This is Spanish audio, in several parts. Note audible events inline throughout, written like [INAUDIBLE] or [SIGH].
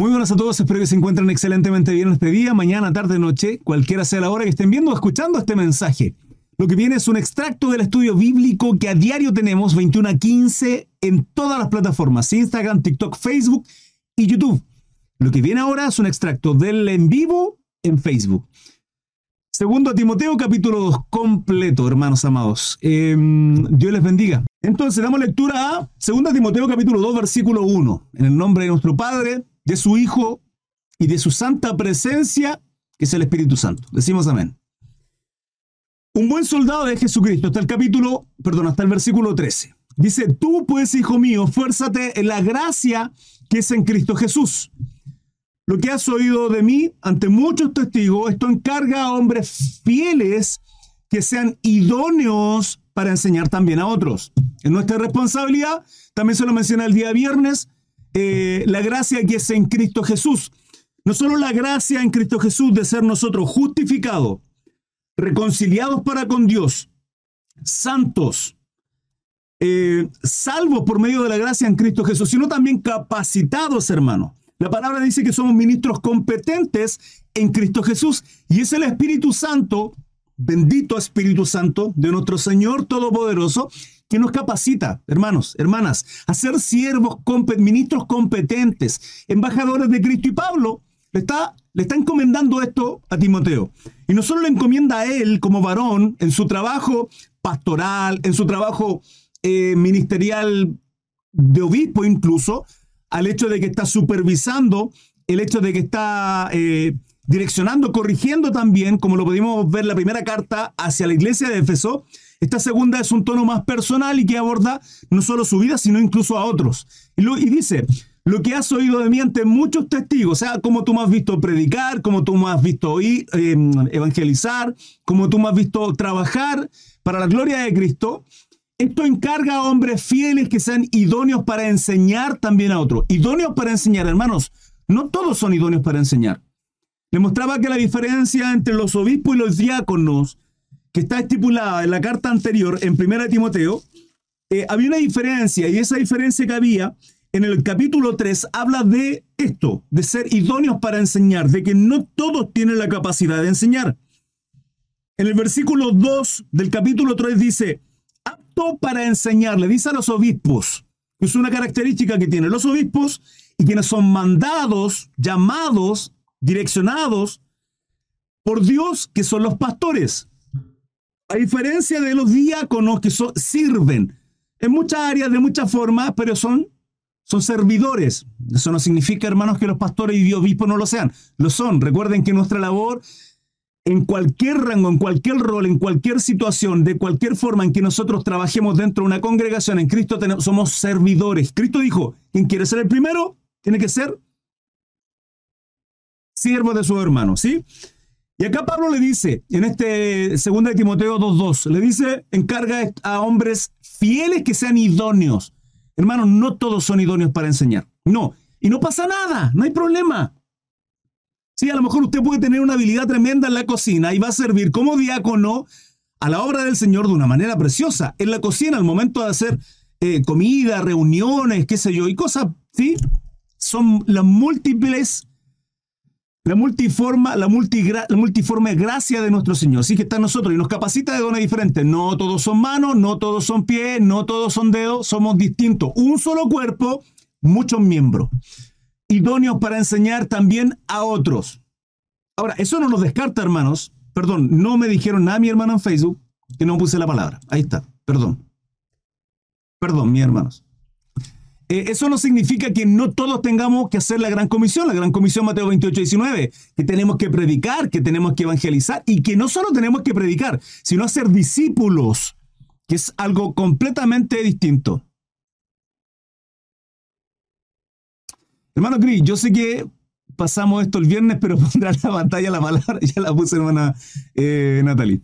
Muy buenas a todos, espero que se encuentren excelentemente bien este día, mañana, tarde, noche, cualquiera sea la hora que estén viendo o escuchando este mensaje. Lo que viene es un extracto del estudio bíblico que a diario tenemos 21 a 15 en todas las plataformas, Instagram, TikTok, Facebook y YouTube. Lo que viene ahora es un extracto del en vivo en Facebook. Segundo Timoteo capítulo 2, completo, hermanos amados. Em, Dios les bendiga. Entonces, damos lectura a Segundo Timoteo capítulo 2, versículo 1. En el nombre de nuestro Padre, de su Hijo y de su santa presencia, que es el Espíritu Santo. Decimos amén. Un buen soldado de Jesucristo, hasta el capítulo, perdón, hasta el versículo 13. Dice, tú pues, hijo mío, fuérzate en la gracia que es en Cristo Jesús. Lo que has oído de mí ante muchos testigos, esto encarga a hombres fieles que sean idóneos para enseñar también a otros. Es nuestra responsabilidad, también se lo menciona el día viernes, eh, la gracia que es en Cristo Jesús. No solo la gracia en Cristo Jesús de ser nosotros justificados, reconciliados para con Dios, santos, eh, salvos por medio de la gracia en Cristo Jesús, sino también capacitados, hermanos. La palabra dice que somos ministros competentes en Cristo Jesús y es el Espíritu Santo, bendito Espíritu Santo de nuestro Señor Todopoderoso, que nos capacita, hermanos, hermanas, a ser siervos, ministros competentes, embajadores de Cristo. Y Pablo le está, le está encomendando esto a Timoteo. Y no solo le encomienda a él como varón en su trabajo pastoral, en su trabajo eh, ministerial de obispo incluso, al hecho de que está supervisando, el hecho de que está eh, direccionando, corrigiendo también, como lo pudimos ver la primera carta hacia la iglesia de Éfeso, esta segunda es un tono más personal y que aborda no solo su vida, sino incluso a otros. Y, dice, lo que has oído de mí ante muchos testigos, o sea, como tú me has visto predicar, como tú me has visto oír, em, evangelizar, como tú me has visto trabajar para la gloria de Cristo, esto encarga a hombres fieles que sean idóneos para enseñar también a otros. Idóneos para enseñar, hermanos. No todos son idóneos para enseñar. Le mostraba que la diferencia entre los obispos y los diáconos que está estipulada en la carta anterior, en 1 Timoteo, eh, había una diferencia y esa diferencia que había en el capítulo 3 habla de esto, de ser idóneos para enseñar, de que no todos tienen la capacidad de enseñar. En el versículo 2 del capítulo 3 dice, apto para enseñar, le dice a los obispos, que es una característica que tienen los obispos y quienes son mandados, llamados, direccionados por Dios, que son los pastores. A diferencia de los diáconos que sirven en muchas áreas, de muchas formas, pero son, son servidores. Eso no significa, hermanos, que los pastores y obispos no lo sean. Lo son. Recuerden que nuestra labor en cualquier rango, en cualquier rol, en cualquier situación, de cualquier forma en que nosotros trabajemos dentro de una congregación, en Cristo somos servidores. Cristo dijo, quien quiere ser el primero, tiene que ser siervo de su hermano, ¿sí? Y acá Pablo le dice, en este 2 de Timoteo 2.2, le dice, encarga a hombres fieles que sean idóneos. Hermanos, no todos son idóneos para enseñar. No. Y no pasa nada, no hay problema. Sí, a lo mejor usted puede tener una habilidad tremenda en la cocina y va a servir como diácono a la obra del Señor de una manera preciosa. En la cocina, al momento de hacer eh, comida, reuniones, qué sé yo, y cosas, ¿sí? Son las múltiples la multiforma, la, multiforme gracia de nuestro Señor. Así que está en nosotros y nos capacita de dones diferentes. No todos son manos, no todos son pies, no todos son dedos, somos distintos. Un solo cuerpo, muchos miembros. Idóneos para enseñar también a otros. Ahora, eso no nos descarta, hermanos. Perdón, no me dijeron nada mi hermano en Facebook que no puse la palabra. Ahí está, perdón. Perdón, mis hermanos. Eh, eso no significa que no todos tengamos que hacer la gran comisión, la gran comisión Mateo 28, 19, que tenemos que predicar, que tenemos que evangelizar y que no solo tenemos que predicar, sino hacer discípulos, que es algo completamente distinto. Hermano Cris, yo sé que pasamos esto el viernes, pero [LAUGHS] pondrá la pantalla la palabra, ya la puse hermana eh, Natalie.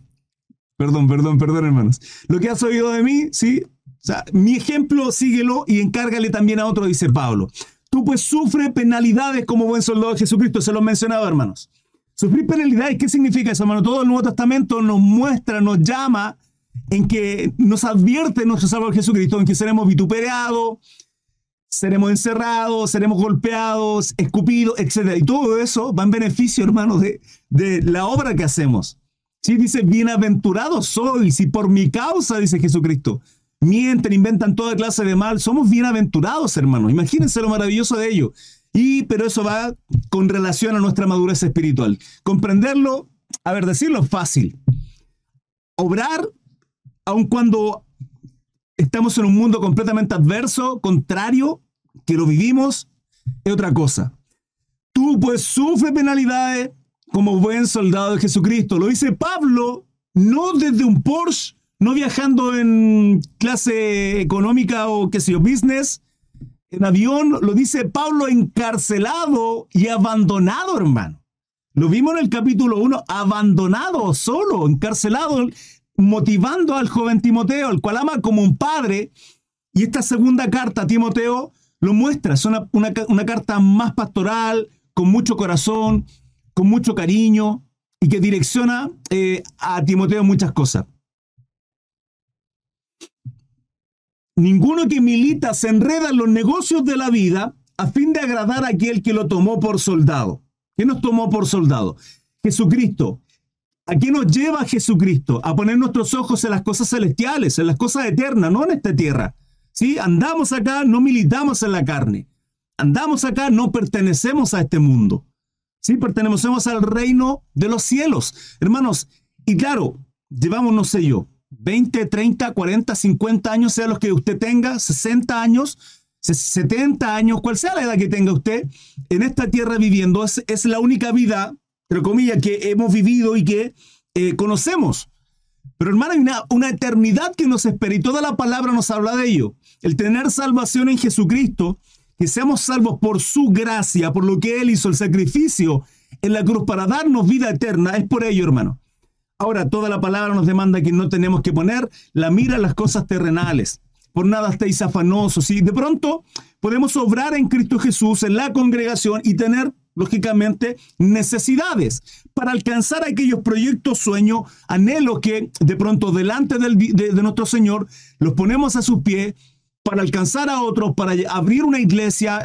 Perdón, perdón, perdón, hermanos. Lo que has oído de mí, sí, sea, mi ejemplo síguelo y encárgale también a otro, dice Pablo. Tú pues sufre penalidades como buen soldado de Jesucristo, se lo he mencionado, hermanos. Sufrir penalidades, ¿qué significa eso, hermano? Todo el Nuevo Testamento nos muestra, nos llama en que nos advierte nuestro Salvador Jesucristo, en que seremos vituperados, seremos encerrados, seremos golpeados, escupidos, etc. Y todo eso va en beneficio, hermanos, de, la obra que hacemos. Sí, dice, bienaventurados sois y por mi causa, dice Jesucristo. Mienten, inventan toda clase de mal. Somos bienaventurados, hermanos. Imagínense lo maravilloso de ello. Y, pero eso va con relación a nuestra madurez espiritual. Comprenderlo, a ver, decirlo es fácil. Obrar, aun cuando estamos en un mundo completamente adverso, contrario, que lo vivimos, es otra cosa. Tú pues sufre penalidades como buen soldado de Jesucristo. Lo dice Pablo, no desde un Porsche, no viajando en clase económica o qué sé yo, business, en avión, lo dice Pablo encarcelado y abandonado, hermano. Lo vimos en el capítulo 1, abandonado, solo, encarcelado, motivando al joven Timoteo, el cual ama como un padre. Y esta segunda carta, Timoteo, lo muestra. Es una, carta más pastoral, con mucho corazón, con mucho cariño y que direcciona eh, a Timoteo muchas cosas. Ninguno que milita se enreda en los negocios de la vida a fin de agradar a aquel que lo tomó por soldado. ¿Quién nos tomó por soldado? Jesucristo. ¿A quién nos lleva Jesucristo? A poner nuestros ojos en las cosas celestiales, en las cosas eternas, no en esta tierra. ¿Sí? Andamos acá, no militamos en la carne. Andamos acá, no pertenecemos a este mundo. ¿Sí? Pertenecemos al reino de los cielos. Hermanos, y claro, llevamos, no sé yo, 20, 30, 40, 50 años, sea los que usted tenga, 60 años, 70 años, cual sea la edad que tenga usted, en esta tierra viviendo, es, la única vida, entre comillas, que hemos vivido y que eh, conocemos. Pero hermano, hay una, eternidad que nos espera y toda la palabra nos habla de ello. El tener salvación en Jesucristo, que seamos salvos por su gracia, por lo que Él hizo, el sacrificio en la cruz para darnos vida eterna, es por ello, hermano. Ahora, toda la palabra nos demanda que no tenemos que poner la mira en las cosas terrenales. Por nada estéis afanosos. Y de pronto podemos obrar en Cristo Jesús, en la congregación y tener, lógicamente, necesidades para alcanzar aquellos proyectos, sueños, anhelos que de pronto delante de, nuestro Señor los ponemos a sus pies para alcanzar a otros, para abrir una iglesia.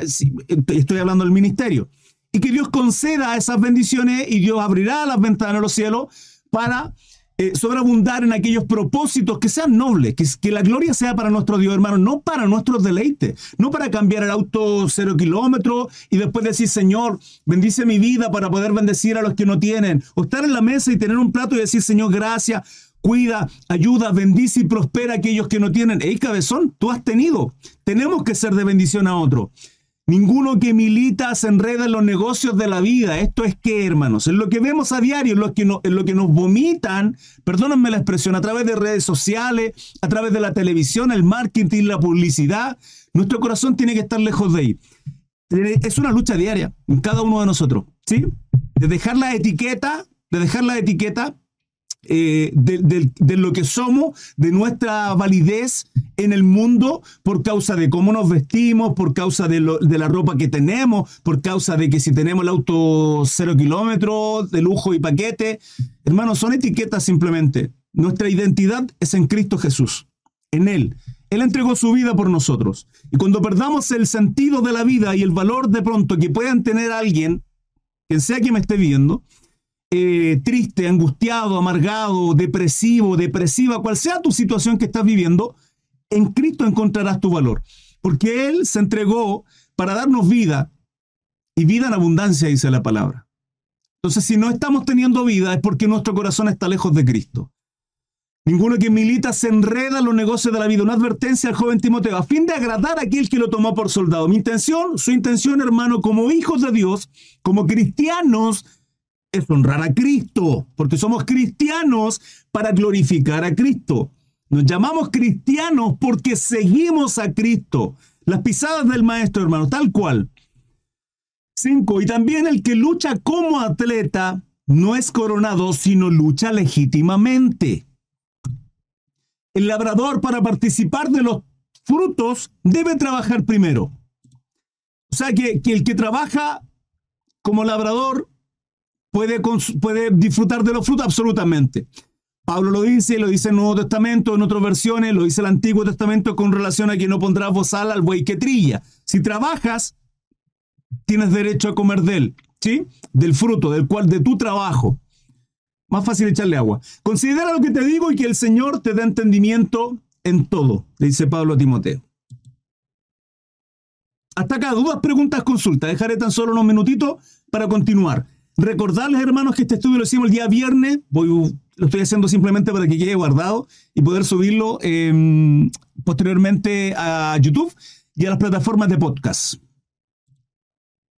Estoy hablando del ministerio. Y que Dios conceda esas bendiciones y Dios abrirá las ventanas de los cielos para eh, sobreabundar en aquellos propósitos que sean nobles, que, que, la gloria sea para nuestro Dios, hermano, no para nuestros deleites, no para cambiar el auto cero kilómetros y después decir, Señor, bendice mi vida para poder bendecir a los que no tienen, o estar en la mesa y tener un plato y decir, Señor, gracias, cuida, ayuda, bendice y prospera a aquellos que no tienen. Ey, cabezón, tú has tenido. Tenemos que ser de bendición a otro. Ninguno que milita se enreda en los negocios de la vida. Esto es que, hermanos, en lo que vemos a diario, en lo que, en lo que nos vomitan, perdónenme la expresión, a través de redes sociales, a través de la televisión, el marketing, la publicidad, nuestro corazón tiene que estar lejos de ahí. Es una lucha diaria en cada uno de nosotros, ¿sí? De dejar la etiqueta, de dejar la etiqueta eh, de, lo que somos, de nuestra validez en el mundo por causa de cómo nos vestimos, por causa de, la ropa que tenemos, por causa de que si tenemos el auto cero kilómetros, de lujo y paquete. Hermanos, son etiquetas simplemente. Nuestra identidad es en Cristo Jesús, en Él. Él entregó su vida por nosotros. Y cuando perdamos el sentido de la vida y el valor de pronto que puedan tener alguien, quien sea que me esté viendo, eh, triste, angustiado, amargado, depresivo, depresiva, cual sea tu situación que estás viviendo, en Cristo encontrarás tu valor. Porque Él se entregó para darnos vida y vida en abundancia, dice la palabra. Entonces, si no estamos teniendo vida es porque nuestro corazón está lejos de Cristo. Ninguno que milita se enreda en los negocios de la vida. Una advertencia al joven Timoteo, a fin de agradar a aquel que lo tomó por soldado. Mi intención, su intención, hermano, como hijos de Dios, como cristianos, es honrar a Cristo, porque somos cristianos para glorificar a Cristo. Nos llamamos cristianos porque seguimos a Cristo. Las pisadas del Maestro, hermano, tal cual. Cinco, y también el que lucha como atleta no es coronado, sino lucha legítimamente. El labrador para participar de los frutos debe trabajar primero. O sea que, que el que trabaja como labrador puede, puede disfrutar de los frutos absolutamente. Pablo lo dice, lo dice el Nuevo Testamento, en otras versiones, lo dice el Antiguo Testamento con relación a que no pondrá bozal al buey que trilla. Si trabajas, tienes derecho a comer de él, ¿sí? Del fruto, del cual, de tu trabajo. Más fácil echarle agua. Considera lo que te digo y que el Señor te dé entendimiento en todo, le dice Pablo a Timoteo. Hasta acá, dudas, preguntas, consultas. Dejaré tan solo unos minutitos para continuar. Recordarles, hermanos, que este estudio lo hicimos el día viernes. Voy, lo estoy haciendo simplemente para que quede guardado y poder subirlo em, posteriormente a YouTube y a las plataformas de podcast.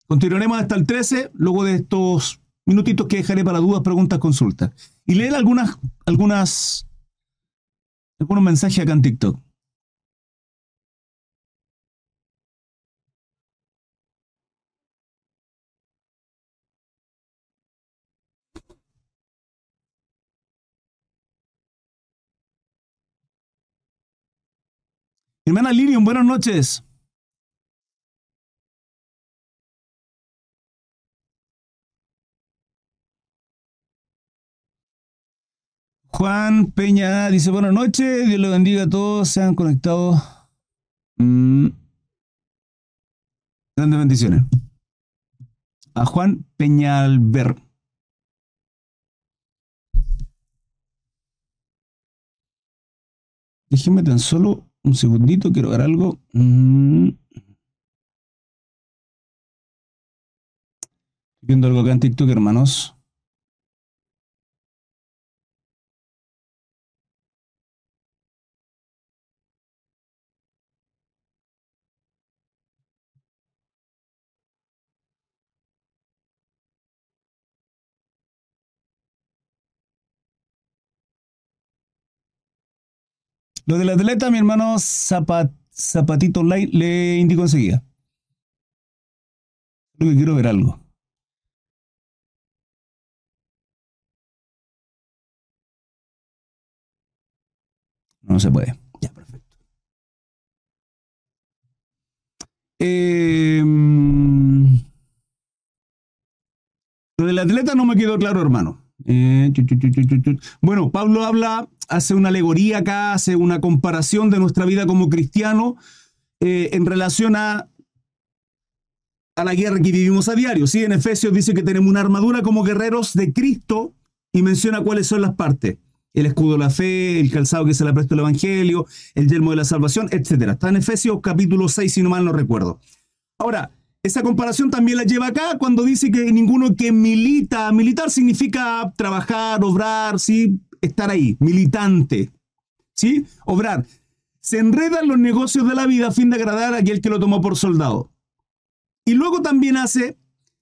Continuaremos hasta el 13, luego de estos minutitos que dejaré para dudas, preguntas, consultas. Y leer algunas, algunas, algunos mensajes acá en TikTok. Hermana Lilian, buenas noches. Juan Peña dice buenas noches, Dios le bendiga a todos, sean conectados. Mm. Grandes bendiciones. A Juan Peñalver. Déjeme tan solo un segundito, quiero ver algo. Mm. Viendo algo acá en TikTok, hermanos. Lo del atleta, mi hermano Zapatito Online le indico enseguida. Creo que quiero ver algo. No se puede. Ya, perfecto. Em, lo del atleta no me quedó claro, hermano. Eh, bueno, Pablo habla, hace una alegoría acá, hace una comparación de nuestra vida como cristiano eh, en relación a, a la guerra que vivimos a diario. ¿sí? En Efesios dice que tenemos una armadura como guerreros de Cristo y menciona cuáles son las partes. El escudo de la fe, el calzado que se le presta el Evangelio, el yelmo de la salvación, etc. Está en Efesios capítulo 6, si no mal no recuerdo. Ahora, esa comparación también la lleva acá cuando dice que ninguno que milita, militar significa trabajar, obrar, ¿sí? estar ahí, militante, ¿sí? obrar. Se enreda en los negocios de la vida a fin de agradar a aquel que lo tomó por soldado. Y luego también hace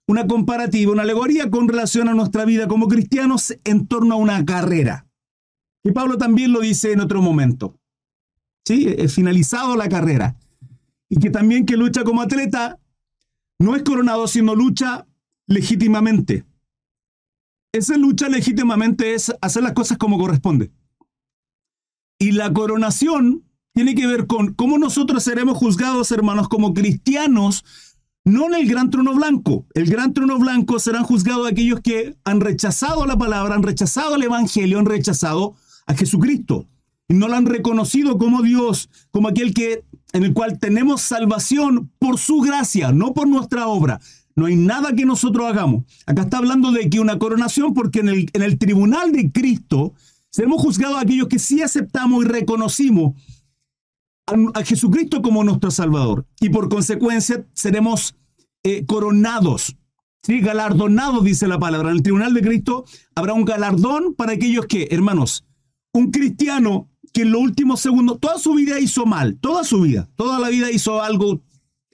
una comparativa, una alegoría con relación a nuestra vida como cristianos en torno a una carrera. Y Pablo también lo dice en otro momento. ¿Sí? Es finalizado la carrera. Y que también que lucha como atleta no es coronado, sino lucha legítimamente. Esa lucha legítimamente es hacer las cosas como corresponde. Y la coronación tiene que ver con cómo nosotros seremos juzgados, hermanos, como cristianos, no en el gran trono blanco. El gran trono blanco serán juzgados aquellos que han rechazado la palabra, han rechazado el Evangelio, han rechazado a Jesucristo. Y no lo han reconocido como Dios, como aquel que en el cual tenemos salvación por su gracia, no por nuestra obra. No hay nada que nosotros hagamos. Acá está hablando de que una coronación, porque en el, en el tribunal de Cristo seremos juzgados aquellos que sí aceptamos y reconocimos a, Jesucristo como nuestro Salvador. Y por consecuencia seremos eh, coronados, ¿sí? galardonados, dice la palabra. En el tribunal de Cristo habrá un galardón para aquellos que, hermanos, un cristiano que en los últimos segundos, toda su vida hizo mal, toda su vida, toda la vida hizo algo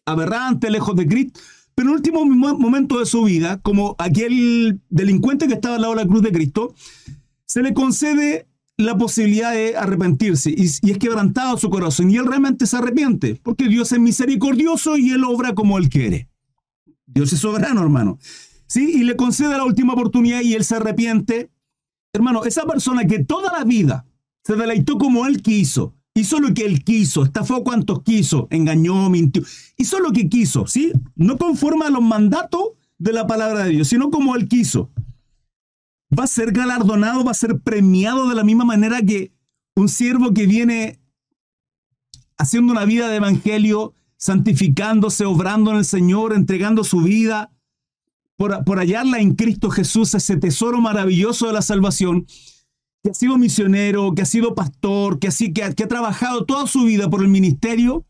aberrante, lejos de Cristo, pero en el último momento de su vida, como aquel delincuente que estaba al lado de la cruz de Cristo, se le concede la posibilidad de arrepentirse y, y, es quebrantado su corazón y él realmente se arrepiente, porque Dios es misericordioso y él obra como él quiere. Dios es soberano, hermano. ¿Sí? Y le concede la última oportunidad y él se arrepiente. Hermano, esa persona que toda la vida se deleitó como él quiso. Hizo lo que él quiso, estafó cuantos quiso, engañó, mintió. Hizo lo que quiso, ¿sí? No conforma a los mandatos de la palabra de Dios, sino como él quiso. Va a ser galardonado, va a ser premiado de la misma manera que un siervo que viene haciendo una vida de evangelio, santificándose, obrando en el Señor, entregando su vida por, por hallarla en Cristo Jesús, ese tesoro maravilloso de la salvación, que ha sido misionero, que ha sido pastor, que, así, que, ha, que ha trabajado toda su vida por el ministerio,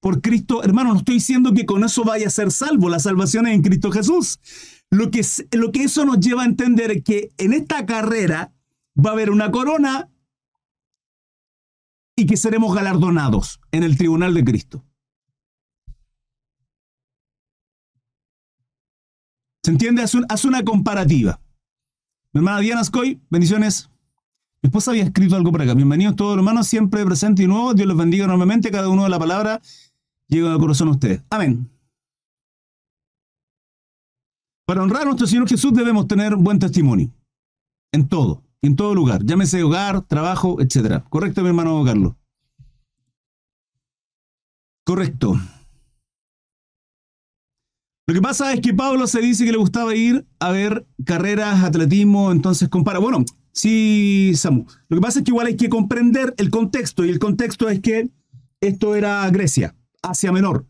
por Cristo. Hermano, no estoy diciendo que con eso vaya a ser salvo, la salvación es en Cristo Jesús. Lo que, lo que eso nos lleva a entender es que en esta carrera va a haber una corona y que seremos galardonados en el tribunal de Cristo. ¿Se entiende? Haz, una comparativa. Mi hermana Diana Scoy, bendiciones. Esposa había escrito algo por acá. Bienvenidos todos hermanos, siempre presentes y nuevos. Dios los bendiga enormemente. Cada uno de la palabra llega al corazón a ustedes. Amén. Para honrar a nuestro Señor Jesús debemos tener buen testimonio. En todo, en todo lugar. Llámese hogar, trabajo, etc. ¿Correcto, mi hermano Carlos? Correcto. Lo que pasa es que Pablo se dice que le gustaba ir a ver carreras, atletismo, entonces compara. Bueno, sí, Samu. Lo que pasa es que igual hay que comprender el contexto, y el contexto es que esto era Grecia, Asia Menor,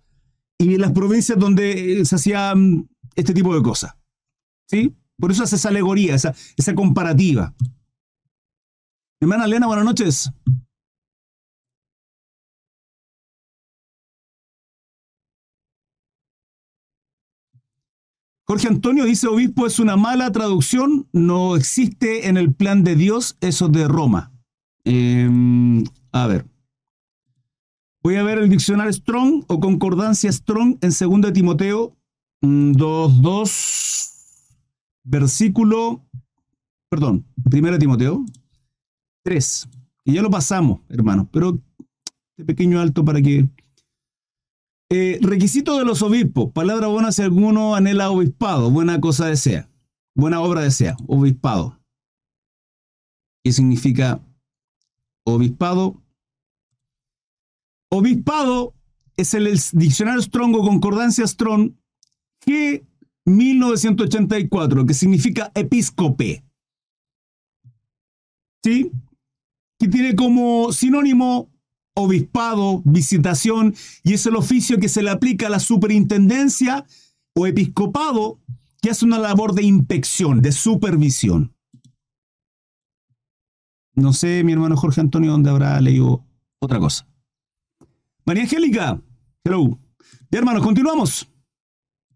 y las provincias donde se hacía mm, este tipo de cosas. ¿Sí? Por eso hace esa alegoría, esa, esa comparativa. Hermana Elena, buenas noches. Jorge Antonio dice, obispo es una mala traducción, no existe en el plan de Dios eso de Roma. Em, a ver. Voy a ver el diccionario Strong o concordancia Strong en 2 Timoteo 2.2, mm, versículo, perdón, 1 Timoteo 3. Y ya lo pasamos, hermanos, pero este pequeño alto para que eh, requisito de los obispos. Palabra buena si alguno anhela obispado. Buena cosa desea. Buena obra desea. Obispado. ¿Qué significa obispado? Obispado es el, diccionario Strong o concordancia Strong G 1984, que significa episcope. ¿Sí? Que tiene como sinónimo obispado, visitación, y es el oficio que se le aplica a la superintendencia o episcopado que hace una labor de inspección, de supervisión. No sé, mi hermano Jorge Antonio, dónde habrá leído otra cosa. María Angélica, hello. Ya, hermanos, continuamos.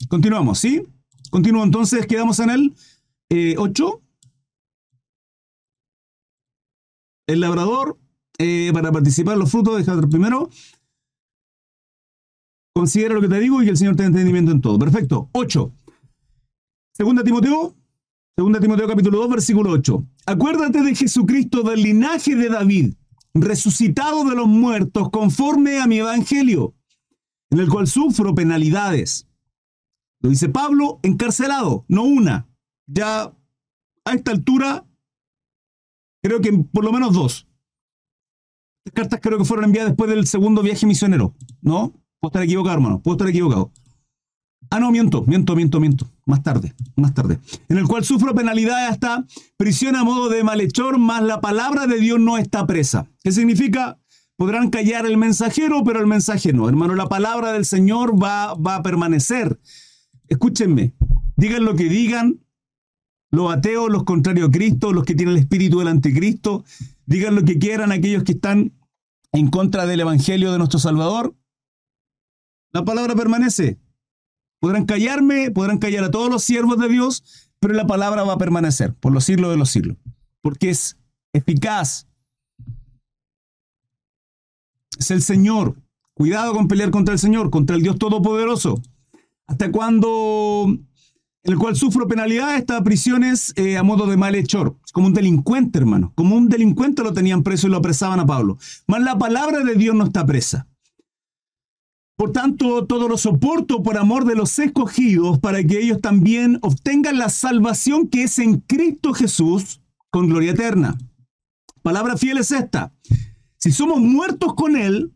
Continuamos, ¿sí? Continúo entonces, quedamos en el 8. Eh, el labrador eh, para participar los frutos, deja primero. Considera lo que te digo y que el Señor tenga entendimiento en todo. Perfecto. 8. Segunda Timoteo. Segunda Timoteo capítulo 2, versículo 8. Acuérdate de Jesucristo del linaje de David, resucitado de los muertos conforme a mi evangelio, en el cual sufro penalidades. Lo dice Pablo, encarcelado, no una. Ya a esta altura, creo que por lo menos dos cartas creo que fueron enviadas después del segundo viaje misionero, ¿no? Puedo estar equivocado, hermano, puedo estar equivocado. Ah, no, miento, miento, miento, miento. Más tarde, más tarde. En el cual sufro penalidades hasta prisión a modo de malhechor, más la palabra de Dios no está presa. ¿Qué significa? Podrán callar el mensajero, pero el mensaje no. Hermano, la palabra del Señor va, va a permanecer. Escúchenme, digan lo que digan, los ateos, los contrarios a Cristo, los que tienen el espíritu del anticristo, digan lo que quieran aquellos que están en contra del Evangelio de nuestro Salvador. La palabra permanece. Podrán callarme, podrán callar a todos los siervos de Dios, pero la palabra va a permanecer por los siglos de los siglos, porque es eficaz. Es el Señor. Cuidado con pelear contra el Señor, contra el Dios Todopoderoso. ¿Hasta el cual sufro penalidad, estas prisiones eh, a modo de malhechor, como un delincuente, hermano. Como un delincuente lo tenían preso y lo apresaban a Pablo. Mas la palabra de Dios no está presa. Por tanto, todo lo soporto por amor de los escogidos, para que ellos también obtengan la salvación que es en Cristo Jesús con gloria eterna. Palabra fiel es esta. Si somos muertos con Él,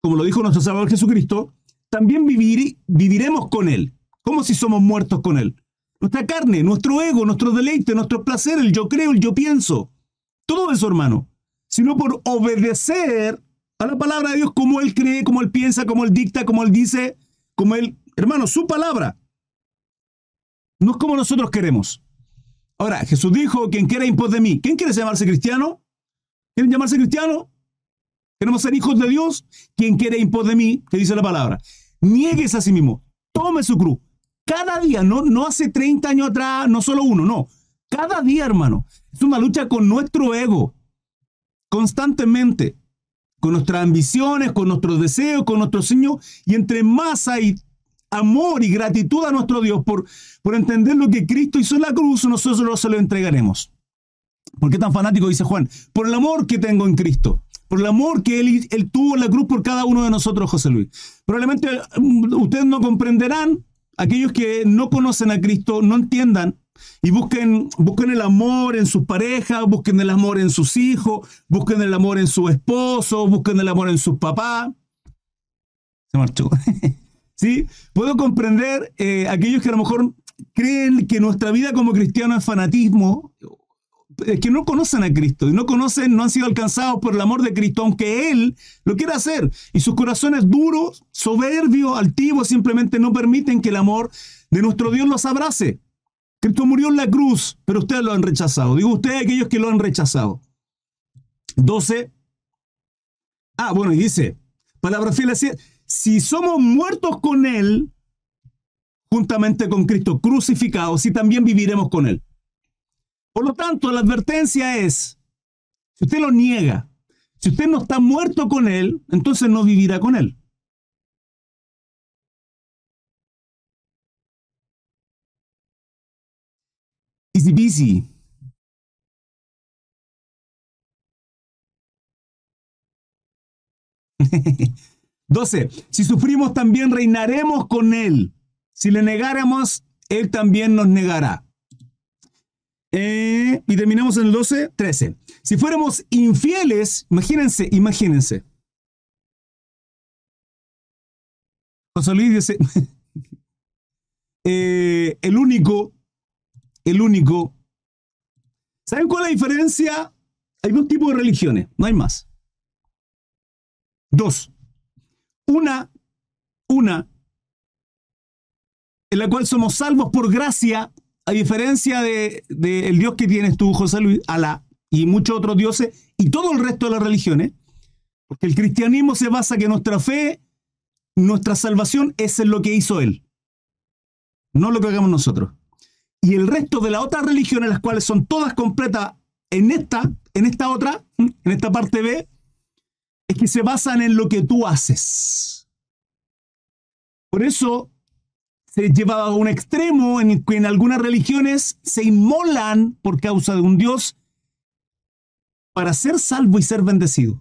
como lo dijo nuestro Salvador Jesucristo, también viviremos con Él como si somos muertos con Él. Nuestra carne, nuestro ego, nuestro deleite, nuestro placer, el yo creo, el yo pienso. Todo eso, hermano. Sino por obedecer a la palabra de Dios como Él cree, como Él piensa, como Él dicta, como Él dice, como Él, hermano, su palabra. No es como nosotros queremos. Ahora, Jesús dijo, quien quiera impos de mí. ¿Quién quiere llamarse cristiano? ¿Quieren llamarse cristiano? ¿Queremos ser hijos de Dios? Quien quiere impos de mí, que dice la palabra. Niegues a sí mismo. Tome su cruz. Cada día, no, no hace 30 años atrás, no solo uno, no. Cada día, hermano. Es una lucha con nuestro ego. Constantemente con nuestras ambiciones, con nuestros deseos, con nuestro sueño, y entre más hay amor y gratitud a nuestro Dios por, por entender lo que Cristo hizo en la cruz, nosotros se lo entregaremos. ¿Por qué tan fanático dice Juan? Por el amor que tengo en Cristo, por el amor que él, él tuvo en la cruz por cada uno de nosotros, José Luis. Probablemente mm, ustedes no comprenderán, aquellos que no conocen a Cristo, no entiendan y busquen, busquen el amor en sus parejas, busquen el amor en sus hijos, busquen el amor en su esposo, busquen el amor en sus papás. Se marchó. [LAUGHS] ¿Sí? Puedo comprender eh, aquellos que a lo mejor creen que nuestra vida como cristiano es fanatismo, que no conocen a Cristo y no conocen, no han sido alcanzados por el amor de Cristo, aunque Él lo quiera hacer. Y sus corazones duros, soberbios, altivos, simplemente no permiten que el amor de nuestro Dios los abrace. Cristo murió en la cruz, pero ustedes lo han rechazado. Digo ustedes aquellos que lo han rechazado. 12. Ah, bueno, y dice, palabra fiel si somos muertos con Él, juntamente con Cristo crucificado, si también viviremos con Él. Por lo tanto, la advertencia es, si usted lo niega, si usted no está muerto con Él, entonces no vivirá con Él. Easy peasy. [LAUGHS] Doce. Si sufrimos, también reinaremos con Él. Si le negáramos, Él también nos negará. Eh, y terminamos en el 12, 13. Si fuéramos infieles, imagínense, imagínense. José Luis dice, [LAUGHS] eh, el único el único. ¿Saben cuál es la diferencia? Hay dos tipos de religiones, no hay más. Dos. Una, una, en la cual somos salvos por gracia, a diferencia del de, el Dios que tienes tú, José Luis, Alá, y muchos otros dioses, y todo el resto de las religiones, porque el cristianismo se basa que nuestra fe, nuestra salvación es en lo que hizo Él, no lo que hagamos nosotros y el resto de las otras religiones, las cuales son todas completas en esta, en esta otra, en esta parte B, es que se basan en lo que tú haces. Por eso se lleva a un extremo en que en algunas religiones se inmolan por causa de un Dios para ser salvo y ser bendecido.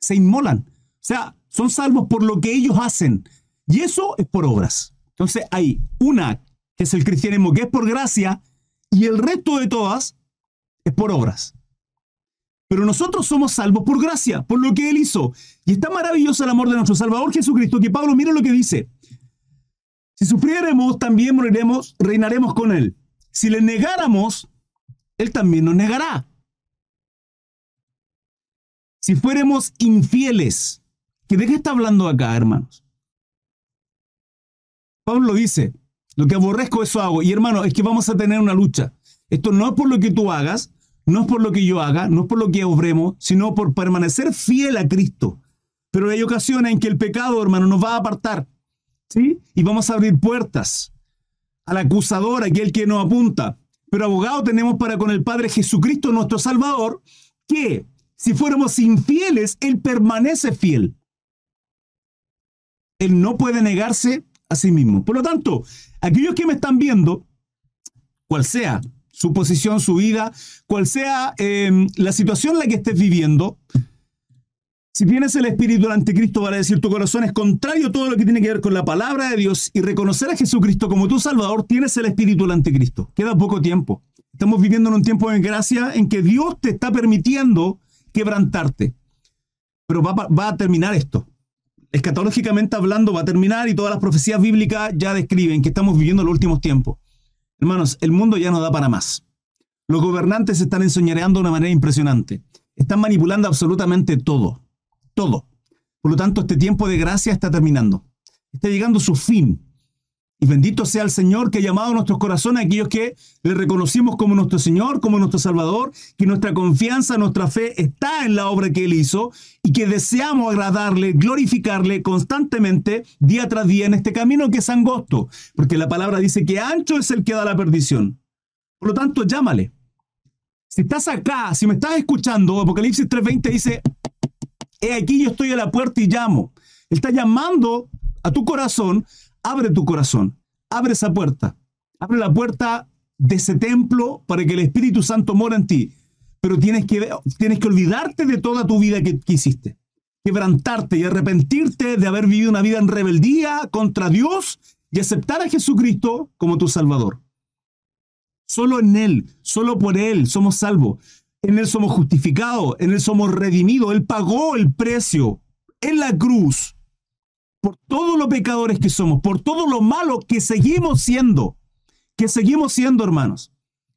Se inmolan. O sea, son salvos por lo que ellos hacen. Y eso es por obras. Entonces hay una que es el cristianismo, que es por gracia, y el resto de todas es por obras. Pero nosotros somos salvos por gracia, por lo que Él hizo. Y está maravilloso el amor de nuestro Salvador Jesucristo, que Pablo mira lo que dice. Si sufriéramos, también moriremos, reinaremos con Él. Si le negáramos, Él también nos negará. Si fuéramos infieles, ¿que ¿de qué está hablando acá, hermanos? Pablo dice, lo que aborrezco, eso hago. Y hermano, es que vamos a tener una lucha. Esto no es por lo que tú hagas, no es por lo que yo haga, no es por lo que obremos, sino por permanecer fiel a Cristo. Pero hay ocasiones en que el pecado, hermano, nos va a apartar. ¿Sí? Y vamos a abrir puertas al acusador, aquel que nos apunta. Pero abogado tenemos para con el Padre Jesucristo, nuestro Salvador, que si fuéramos infieles, Él permanece fiel. Él no puede negarse a sí mismo. Por lo tanto, aquellos que me están viendo, cual sea su posición, su vida, cual sea em, la situación en la que estés viviendo, si tienes el espíritu del anticristo, a decir tu corazón es contrario a todo lo que tiene que ver con la palabra de Dios y reconocer a Jesucristo como tu Salvador, tienes el espíritu del anticristo. Queda poco tiempo. Estamos viviendo en un tiempo de gracia en que Dios te está permitiendo quebrantarte. Pero va a terminar esto escatológicamente hablando va a terminar y todas las profecías bíblicas ya describen que estamos viviendo los últimos tiempos. Hermanos, el mundo ya no da para más. Los gobernantes están ensoñareando de una manera impresionante. Están manipulando absolutamente todo. Todo. Por lo tanto, este tiempo de gracia está terminando. Está llegando su fin. Y bendito sea el Señor que ha llamado a nuestros corazones a aquellos que le reconocimos como nuestro Señor, como nuestro Salvador, que nuestra confianza, nuestra fe está en la obra que Él hizo y que deseamos agradarle, glorificarle constantemente, día tras día, en este camino que es angosto, porque la palabra dice que ancho es el que da la perdición. Por lo tanto, llámale. Si estás acá, si me estás escuchando, Apocalipsis 3:20 dice, he aquí yo estoy a la puerta y llamo. Él está llamando a tu corazón abre tu corazón, abre esa puerta, abre la puerta de ese templo para que el Espíritu Santo mora en ti. Pero tienes que, tienes que olvidarte de toda tu vida que, que hiciste, quebrantarte y arrepentirte de haber vivido una vida en rebeldía contra Dios y aceptar a Jesucristo como tu Salvador. Solo en Él, solo por Él somos salvos. En Él somos justificados, en Él somos redimidos. Él pagó el precio en la cruz por todos los pecadores que somos, por todo lo malo que seguimos siendo, que seguimos siendo, hermanos.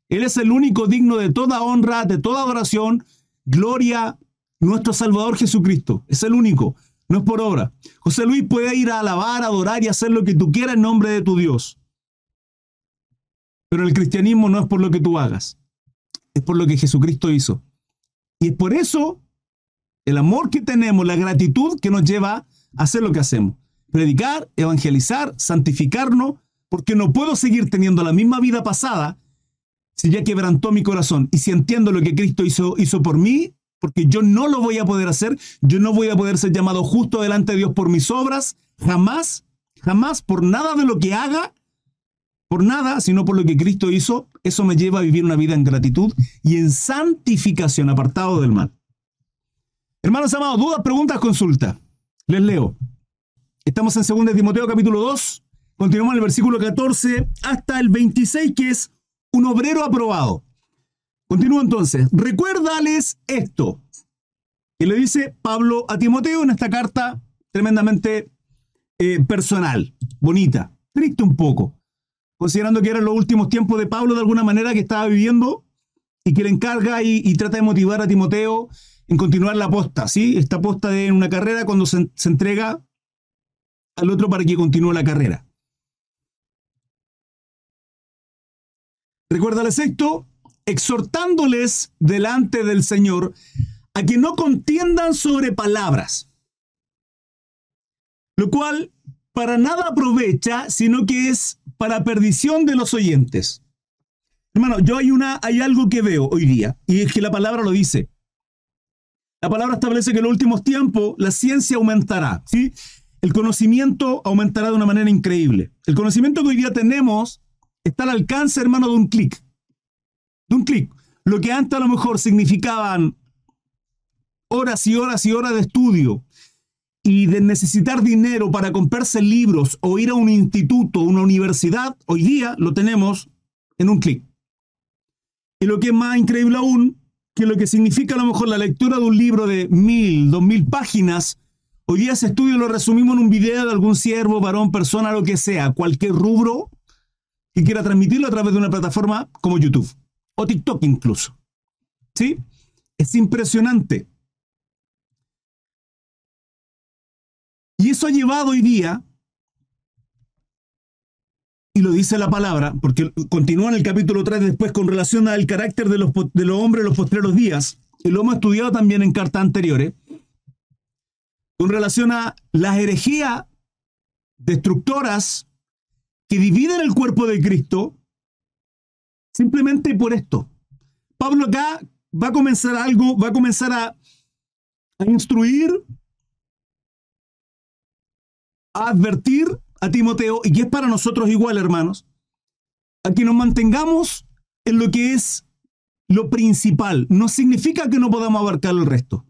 Él es el único digno de toda honra, de toda adoración, gloria, nuestro Salvador Jesucristo. Es el único, no es por obra. José Luis puede ir a alabar, adorar y hacer lo que tú quieras en nombre de tu Dios. Pero el cristianismo no es por lo que tú hagas, es por lo que Jesucristo hizo. Y es por eso el amor que tenemos, la gratitud que nos lleva hacer lo que hacemos. Predicar, evangelizar, santificarnos, porque no puedo seguir teniendo la misma vida pasada si ya quebrantó mi corazón y si entiendo lo que Cristo hizo, hizo por mí, porque yo no lo voy a poder hacer, yo no voy a poder ser llamado justo delante de Dios por mis obras, jamás, jamás, por nada de lo que haga, por nada, sino por lo que Cristo hizo, eso me lleva a vivir una vida en gratitud y en santificación, apartado del mal. Hermanos amados, dudas, preguntas, consulta. Les leo. Estamos en 2 Timoteo capítulo 2. Continuamos en el versículo 14 hasta el 26, que es un obrero aprobado. Continúo entonces. Recuérdales esto. Y le dice Pablo a Timoteo en esta carta tremendamente eh, personal, bonita, triste un poco, considerando que eran los últimos tiempos de Pablo de alguna manera que estaba viviendo y que le encarga y, trata de motivar a Timoteo en continuar la posta, ¿sí? Esta posta de una carrera cuando se, entrega al otro para que continúe la carrera. Recuerda el sexto, exhortándoles delante del Señor a que no contiendan sobre palabras, lo cual para nada aprovecha, sino que es para perdición de los oyentes. Hermano, yo hay una, hay algo que veo hoy día, y es que la palabra lo dice. La palabra establece que en los últimos tiempos la ciencia aumentará, ¿sí? El conocimiento aumentará de una manera increíble. El conocimiento que hoy día tenemos está al alcance, hermano, de un clic. De un clic. Lo que antes a lo mejor significaban horas y horas y horas de estudio y de necesitar dinero para comprarse libros o ir a un instituto, una universidad, hoy día lo tenemos en un clic. Y lo que es más increíble aún, que lo que significa a lo mejor la lectura de un libro de mil, dos mil páginas, hoy día ese estudio lo resumimos en un video de algún siervo, varón, persona, lo que sea, cualquier rubro que quiera transmitirlo a través de una plataforma como YouTube o TikTok incluso. ¿Sí? Es impresionante. Y eso ha llevado hoy día y lo dice la palabra, porque continúa en el capítulo 3 después con relación al carácter de los, de los hombres en los postreros días, y lo hemos estudiado también en cartas anteriores, con relación a las herejías destructoras que dividen el cuerpo de Cristo, simplemente por esto. Pablo acá va a comenzar algo, va a comenzar a, a instruir, a advertir a Timoteo y que es para nosotros igual, hermanos, a que nos mantengamos en lo que es lo principal. No significa que no podamos abarcar el resto.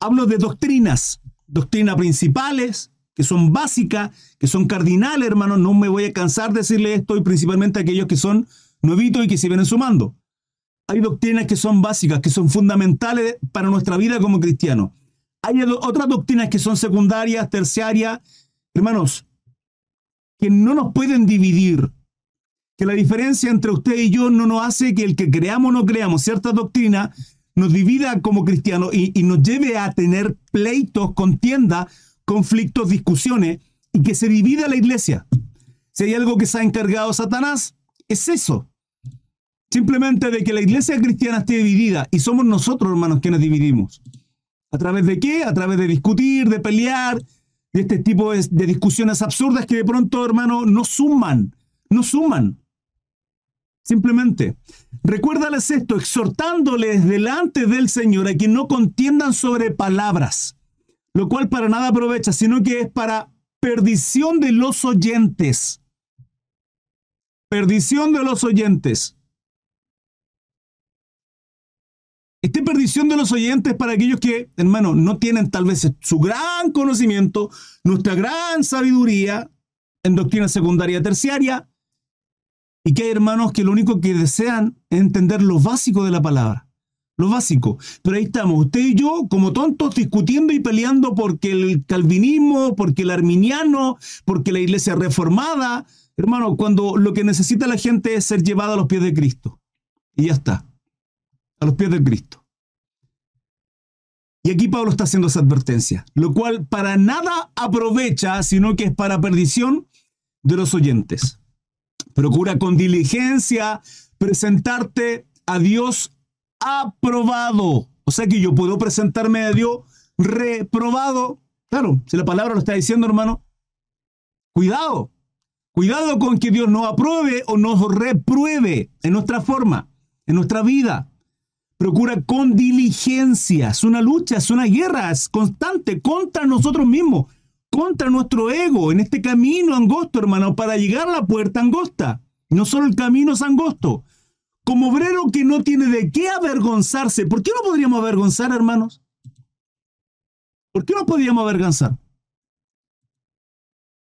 Hablo de doctrinas, doctrinas principales, que son básicas, que son cardinales, hermanos. No me voy a cansar de decirle esto y principalmente a aquellos que son nuevitos y que se vienen sumando. Hay doctrinas que son básicas, que son fundamentales para nuestra vida como cristianos. Hay otras doctrinas que son secundarias, terciarias. Hermanos, que no nos pueden dividir, que la diferencia entre usted y yo no nos hace que el que creamos o no creamos cierta doctrina nos divida como cristianos y, nos lleve a tener pleitos, contienda, conflictos, discusiones y que se divida la iglesia. Si hay algo que se ha encargado Satanás, es eso. Simplemente de que la iglesia cristiana esté dividida y somos nosotros, hermanos, quienes dividimos. ¿A través de qué? A través de discutir, de pelear, de este tipo de, de discusiones absurdas que de pronto, hermano, no suman, no suman. Simplemente, recuérdales esto, exhortándoles delante del Señor a que no contiendan sobre palabras, lo cual para nada aprovecha, sino que es para perdición de los oyentes. Perdición de los oyentes. Esta perdición de los oyentes para aquellos que, hermano, no tienen tal vez su gran conocimiento, nuestra gran sabiduría en doctrina secundaria terciaria, y que hay hermanos que lo único que desean es entender lo básico de la palabra. Lo básico. Pero ahí estamos, usted y yo, como tontos, discutiendo y peleando porque el calvinismo, porque el arminiano, porque la iglesia reformada. Hermano, cuando lo que necesita la gente es ser llevada a los pies de Cristo. Y ya está a los pies de Cristo. Y aquí Pablo está haciendo esa advertencia, lo cual para nada aprovecha, sino que es para perdición de los oyentes. Procura con diligencia presentarte a Dios aprobado. O sea que yo puedo presentarme a Dios reprobado. Claro, si la palabra lo está diciendo, hermano, cuidado. Cuidado con que Dios nos apruebe o nos repruebe en nuestra forma, en nuestra vida. Procura con diligencia. Es una lucha, es una guerra es constante contra nosotros mismos, contra nuestro ego, en este camino angosto, hermano, para llegar a la puerta angosta. No solo el camino es angosto. Como obrero que no tiene de qué avergonzarse. ¿Por qué no podríamos avergonzar, hermanos? ¿Por qué no podríamos avergonzar?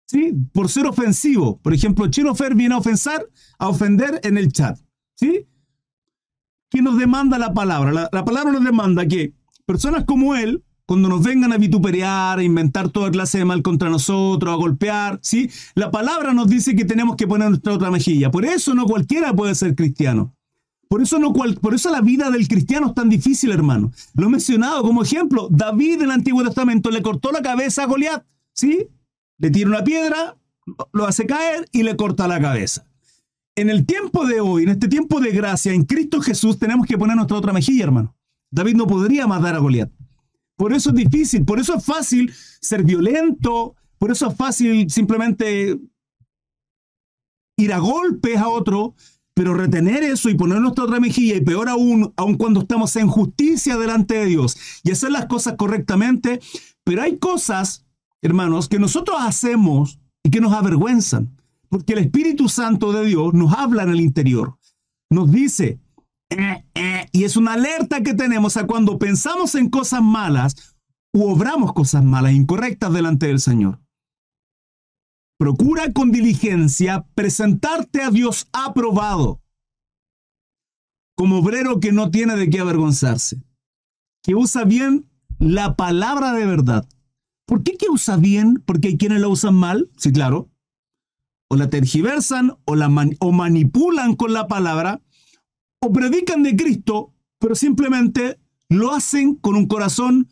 ¿Sí? Por ser ofensivo. Por ejemplo, Chino Fer viene a ofensar, a ofender en el chat. ¿Sí? ¿Qué nos demanda la palabra? La, la, palabra nos demanda que personas como él, cuando nos vengan a vituperar, a inventar toda clase de mal contra nosotros, a golpear, ¿sí? La palabra nos dice que tenemos que poner nuestra otra mejilla. Por eso no cualquiera puede ser cristiano. Por eso, no cual, por eso la vida del cristiano es tan difícil, hermano. Lo he mencionado como ejemplo. David en el Antiguo Testamento le cortó la cabeza a Goliat, ¿sí? Le tira una piedra, lo hace caer y le corta la cabeza en el tiempo de hoy, en este tiempo de gracia, en Cristo Jesús, tenemos que poner nuestra otra mejilla, hermano. David no podría matar a Goliat. Por eso es difícil, por eso es fácil ser violento, por eso es fácil simplemente ir a golpes a otro, pero retener eso y poner nuestra otra mejilla, y peor aún, aun cuando estamos en justicia delante de Dios, y hacer las cosas correctamente, pero hay cosas, hermanos, que nosotros hacemos y que nos avergüenzan. Porque el Espíritu Santo de Dios nos habla en el interior. Nos dice, eh, eh, y es una alerta que tenemos a cuando pensamos en cosas malas u obramos cosas malas, incorrectas delante del Señor. Procura con diligencia presentarte a Dios aprobado, como obrero que no tiene de qué avergonzarse, que usa bien la palabra de verdad. ¿Por qué que usa bien? Porque hay quienes la usan mal, sí, claro o la tergiversan o, la o manipulan con la palabra, o predican de Cristo, pero simplemente lo hacen con un corazón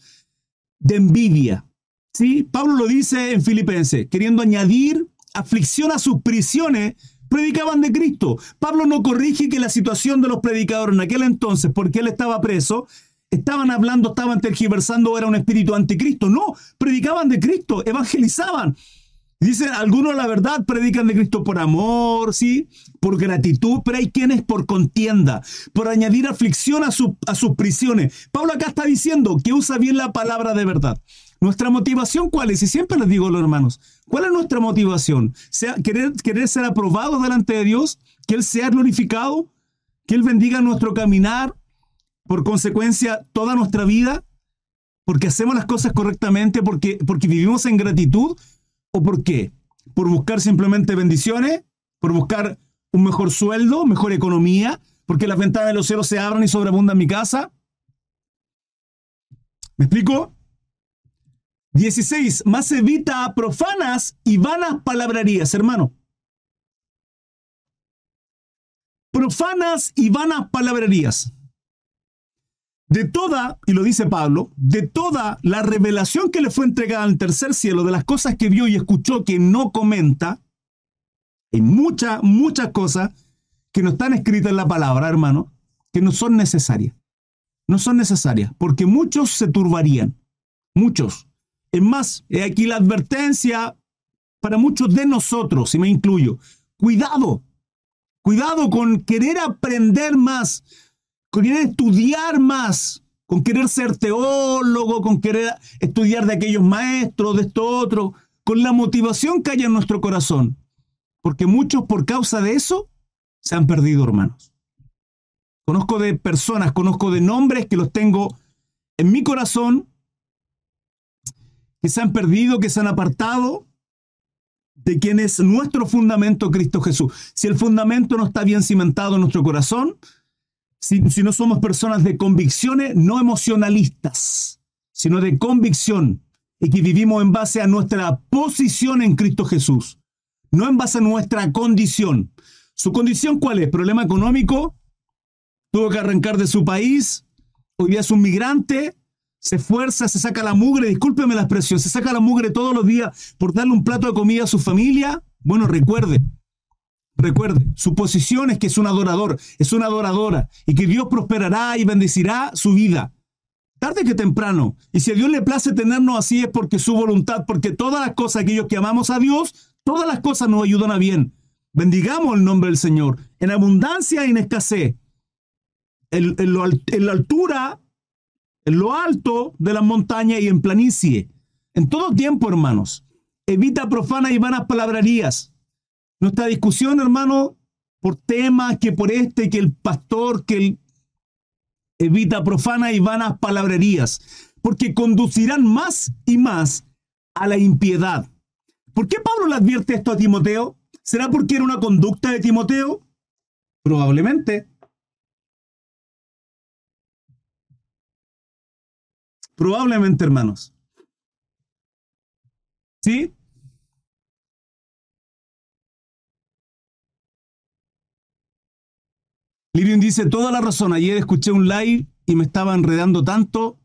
de envidia. ¿Sí? Pablo lo dice en Filipenses, queriendo añadir aflicción a sus prisiones, predicaban de Cristo. Pablo no corrige que la situación de los predicadores en aquel entonces, porque él estaba preso, estaban hablando, estaban tergiversando, era un espíritu anticristo. No, predicaban de Cristo, evangelizaban. Dicen, algunos la verdad predican de Cristo por amor, ¿sí? Por gratitud, pero hay quienes por contienda, por añadir aflicción a, a sus prisiones. Pablo acá está diciendo que usa bien la palabra de verdad. ¿Nuestra motivación cuál es? Y siempre les digo los hermanos, ¿cuál es nuestra motivación? ¿Sea, querer, ¿Querer ser aprobados delante de Dios? ¿Que Él sea glorificado? ¿Que Él bendiga nuestro caminar? Por consecuencia, toda nuestra vida? ¿Porque hacemos las cosas correctamente? ¿Porque, porque vivimos en gratitud? ¿O por qué? ¿Por buscar simplemente bendiciones? ¿Por buscar un mejor sueldo, mejor economía? ¿Porque las ventanas de los cielos se abran y sobreabundan mi casa? ¿Me explico? 16. Más evita profanas y vanas palabrerías, hermano. Profanas y vanas palabrerías. De toda, y lo dice Pablo, de toda la revelación que le fue entregada al tercer cielo, de las cosas que vio y escuchó que no comenta, hay muchas, muchas cosas que no están escritas en la palabra, hermano, que no son necesarias. No son necesarias, porque muchos se turbarían. Muchos. Es más, aquí la advertencia para muchos de nosotros, y me incluyo. Cuidado, cuidado con querer aprender más, con querer estudiar más, con querer ser teólogo, con querer estudiar de aquellos maestros, de esto otro, con la motivación que hay en nuestro corazón. Porque muchos por causa de eso se han perdido, hermanos. Conozco de personas, conozco de nombres que los tengo en mi corazón, que se han perdido, que se han apartado de quien es nuestro fundamento Cristo Jesús. Si el fundamento no está bien cimentado en nuestro corazón, si, no somos personas de convicciones, no emocionalistas, sino de convicción, y que vivimos en base a nuestra posición en Cristo Jesús, no en base a nuestra condición. ¿Su condición cuál es? ¿Problema económico? ¿Tuvo que arrancar de su país? ¿Hoy día es un migrante? se esfuerza, se saca la mugre, discúlpeme la expresión, se saca la mugre todos los días por darle un plato de comida a su familia, bueno, recuerde, recuerde, su posición es que es un adorador, es una adoradora y que Dios prosperará y bendecirá su vida. Tarde que temprano. Y si a Dios le place tenernos así es porque su voluntad, porque todas las cosas, aquellos que amamos a Dios, todas las cosas nos ayudan a bien. Bendigamos el nombre del Señor, en abundancia y en escasez. En, en la altura en lo alto de las montañas y en planicie. En todo tiempo, hermanos. Evita profanas y vanas palabrerías. Nuestra discusión, hermano, por temas que por este, que el pastor, que. Evita profanas y vanas palabrerías, porque conducirán más y más a la impiedad. ¿Por qué Pablo le advierte esto a Timoteo? ¿Será porque era una conducta de Timoteo? Probablemente. Probablemente, hermanos. ¿Sí? Lirian dice, toda la razón, ayer escuché un live y me estaba enredando tanto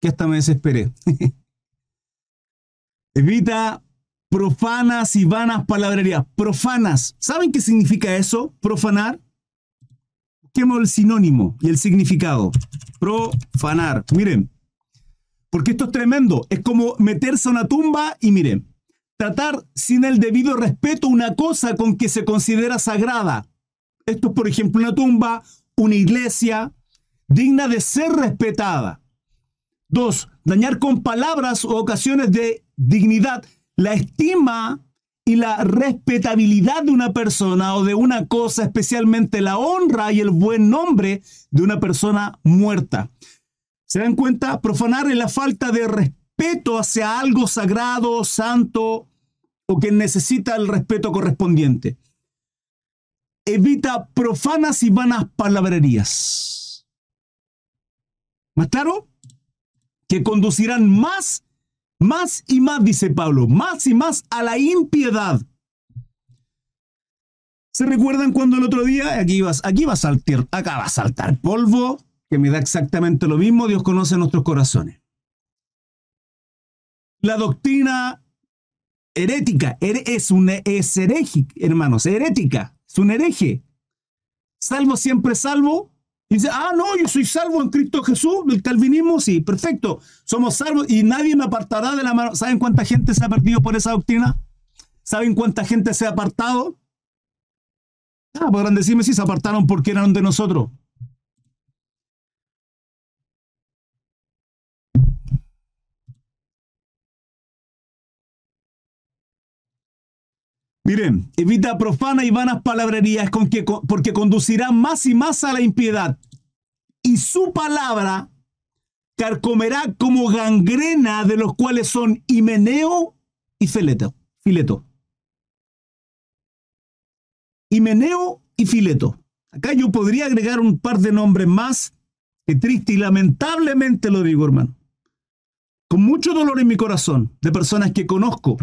que hasta me desesperé. [LAUGHS] Evita profanas y vanas palabrerías. Profanas. ¿Saben qué significa eso? Profanar. Busquemos el sinónimo y el significado. Profanar. Miren, porque esto es tremendo. Es como meterse a una tumba y miren, tratar sin el debido respeto una cosa con que se considera sagrada. Esto es, por ejemplo, una tumba, una iglesia, digna de ser respetada. Dos, dañar con palabras o ocasiones de dignidad la estima y la respetabilidad de una persona o de una cosa, especialmente la honra y el buen nombre de una persona muerta. ¿Se dan cuenta? Profanar es la falta de respeto hacia algo sagrado, santo o que necesita el respeto correspondiente. Evita profanas y vanas palabrerías. ¿Más claro? Que conducirán más, más y más, dice Pablo, más y más a la impiedad. ¿Se recuerdan cuando el otro día, aquí vas, aquí va a saltar, acá va a saltar polvo, que me da exactamente lo mismo, Dios conoce nuestros corazones. La doctrina herética es, un, es hermanos, herética, es un hereje. Salvo siempre salvo. Dice, ah, no, yo soy salvo en Cristo Jesús, el calvinismo, sí, perfecto. Somos salvos y nadie me apartará de la mano. ¿Saben cuánta gente se ha perdido por esa doctrina? ¿Saben cuánta gente se ha apartado? Ah, podrán decirme si se apartaron porque eran de nosotros. Miren, evita profana y vanas palabrerías porque conducirá más y más a la impiedad. Y su palabra carcomerá como gangrena de los cuales son Himeneo y Fileto. Fileto. Himeneo y Fileto. Acá yo podría agregar un par de nombres más, que triste y lamentablemente lo digo, hermano. Con mucho dolor en mi corazón, de personas que conozco,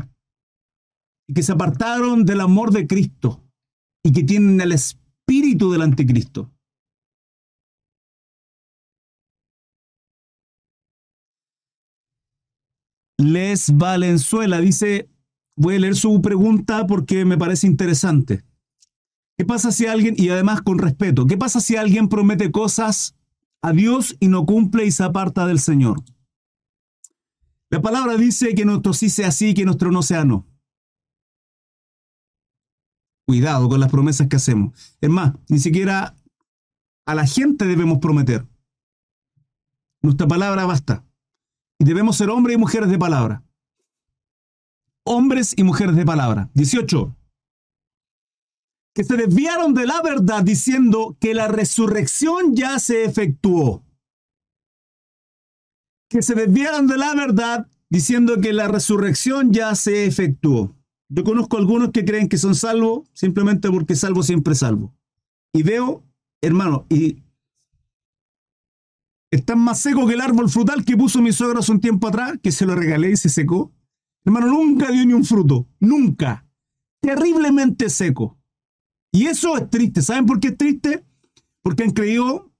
que se apartaron del amor de Cristo y que tienen el espíritu del anticristo. Les Valenzuela dice, voy a leer su pregunta porque me parece interesante. ¿Qué pasa si alguien, y además con respeto, qué pasa si alguien promete cosas a Dios y no cumple y se aparta del Señor? La palabra dice que nuestro sí sea sí, que nuestro no sea no. Cuidado con las promesas que hacemos. Es más, ni siquiera a la gente debemos prometer. Nuestra palabra basta. Y debemos ser hombres y mujeres de palabra. Hombres y mujeres de palabra. 18. Que se desviaron de la verdad diciendo que la resurrección ya se efectuó. Que se desviaron de la verdad diciendo que la resurrección ya se efectuó. Yo conozco algunos que creen que son salvos simplemente porque salvo siempre salvo. Y veo, hermano, y están más seco que el árbol frutal que puso mi suegro hace un tiempo atrás, que se lo regalé y se secó. Hermano, nunca dio ni un fruto, nunca. Terriblemente seco. Y eso es triste. ¿Saben por qué es triste? Porque han creído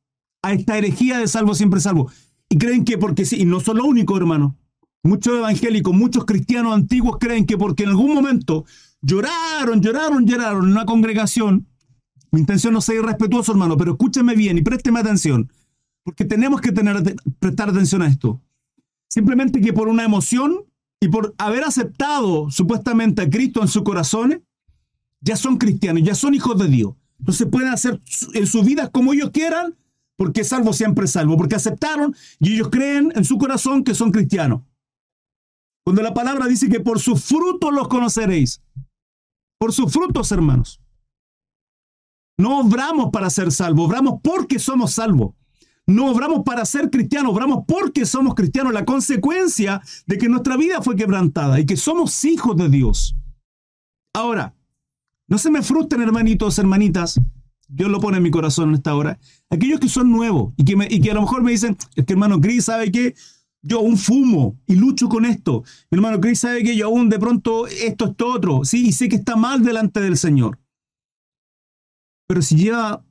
a esta herejía de salvo siempre salvo. Y creen que porque sí, y no son lo único, hermano. Muchos evangélicos, muchos cristianos antiguos creen que porque en algún momento lloraron, lloraron, lloraron en una congregación. Mi intención no es ser irrespetuoso, hermano, pero escúcheme bien y présteme atención, porque tenemos que tener, prestar atención a esto. Simplemente que por una emoción y por haber aceptado supuestamente a Cristo en su corazón, ya son cristianos, ya son hijos de Dios. Entonces pueden hacer en su vida como ellos quieran, porque salvo siempre salvo, porque aceptaron y ellos creen en su corazón que son cristianos. Cuando la palabra dice que por sus frutos los conoceréis. Por sus frutos, hermanos. No obramos para ser salvos, obramos porque somos salvos. No obramos para ser cristianos, obramos porque somos cristianos. La consecuencia de que nuestra vida fue quebrantada y que somos hijos de Dios. Ahora, no se me frustren, hermanitos, hermanitas. Dios lo pone en mi corazón en esta hora. Aquellos que son nuevos y que, y que a lo mejor me dicen, es que hermano Gris, ¿sabe qué? Yo aún fumo y lucho con esto. Mi hermano Chris sabe que yo aún de pronto esto, esto, otro. Sí, y sé que está mal delante del Señor. Pero si lleva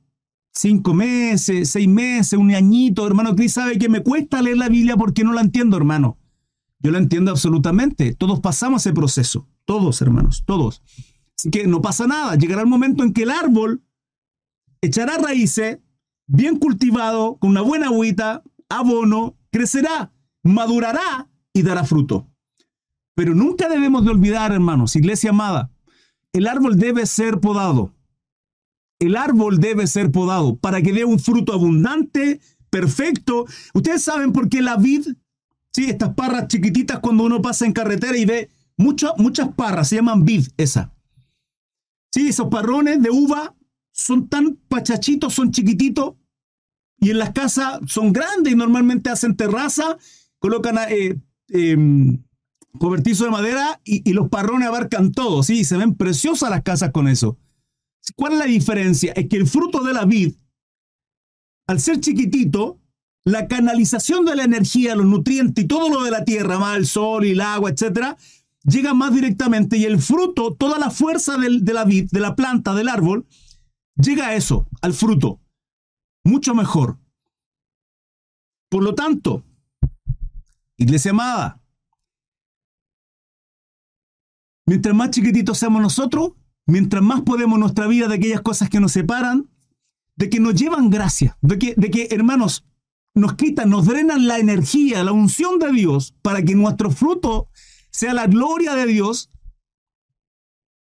cinco meses, seis meses, un añito, hermano Chris sabe que me cuesta leer la Biblia porque no la entiendo, hermano. Yo la entiendo absolutamente. Todos pasamos ese proceso. Todos, hermanos, todos. Así que no pasa nada. Llegará el momento en que el árbol echará raíces, bien cultivado, con una buena agüita, abono, crecerá madurará y dará fruto. Pero nunca debemos de olvidar, hermanos, iglesia amada, el árbol debe ser podado. El árbol debe ser podado para que dé un fruto abundante, perfecto. Ustedes saben por qué la vid, sí, estas parras chiquititas cuando uno pasa en carretera y ve muchas, muchas parras, se llaman vid esa. Sí, esos parrones de uva son tan pachachitos, son chiquititos, y en las casas son grandes y normalmente hacen terraza colocan eh, em, cobertizo de madera y, los parrones abarcan todo, ¿sí? Se ven preciosas las casas con eso. ¿Cuál es la diferencia? Es que el fruto de la vid, al ser chiquitito, la canalización de la energía, los nutrientes y todo lo de la tierra, más el sol y el agua, etcétera, llega más directamente y el fruto, toda la fuerza de la vid, de la planta, del árbol, llega a eso, al fruto. Mucho mejor. Por lo tanto, Iglesia amada, mientras más chiquititos seamos nosotros, mientras más podemos nuestra vida de aquellas cosas que nos separan, de que nos llevan gracia, de que, de que hermanos, nos quitan, nos drenan la energía, la unción de Dios para que nuestro fruto sea la gloria de Dios.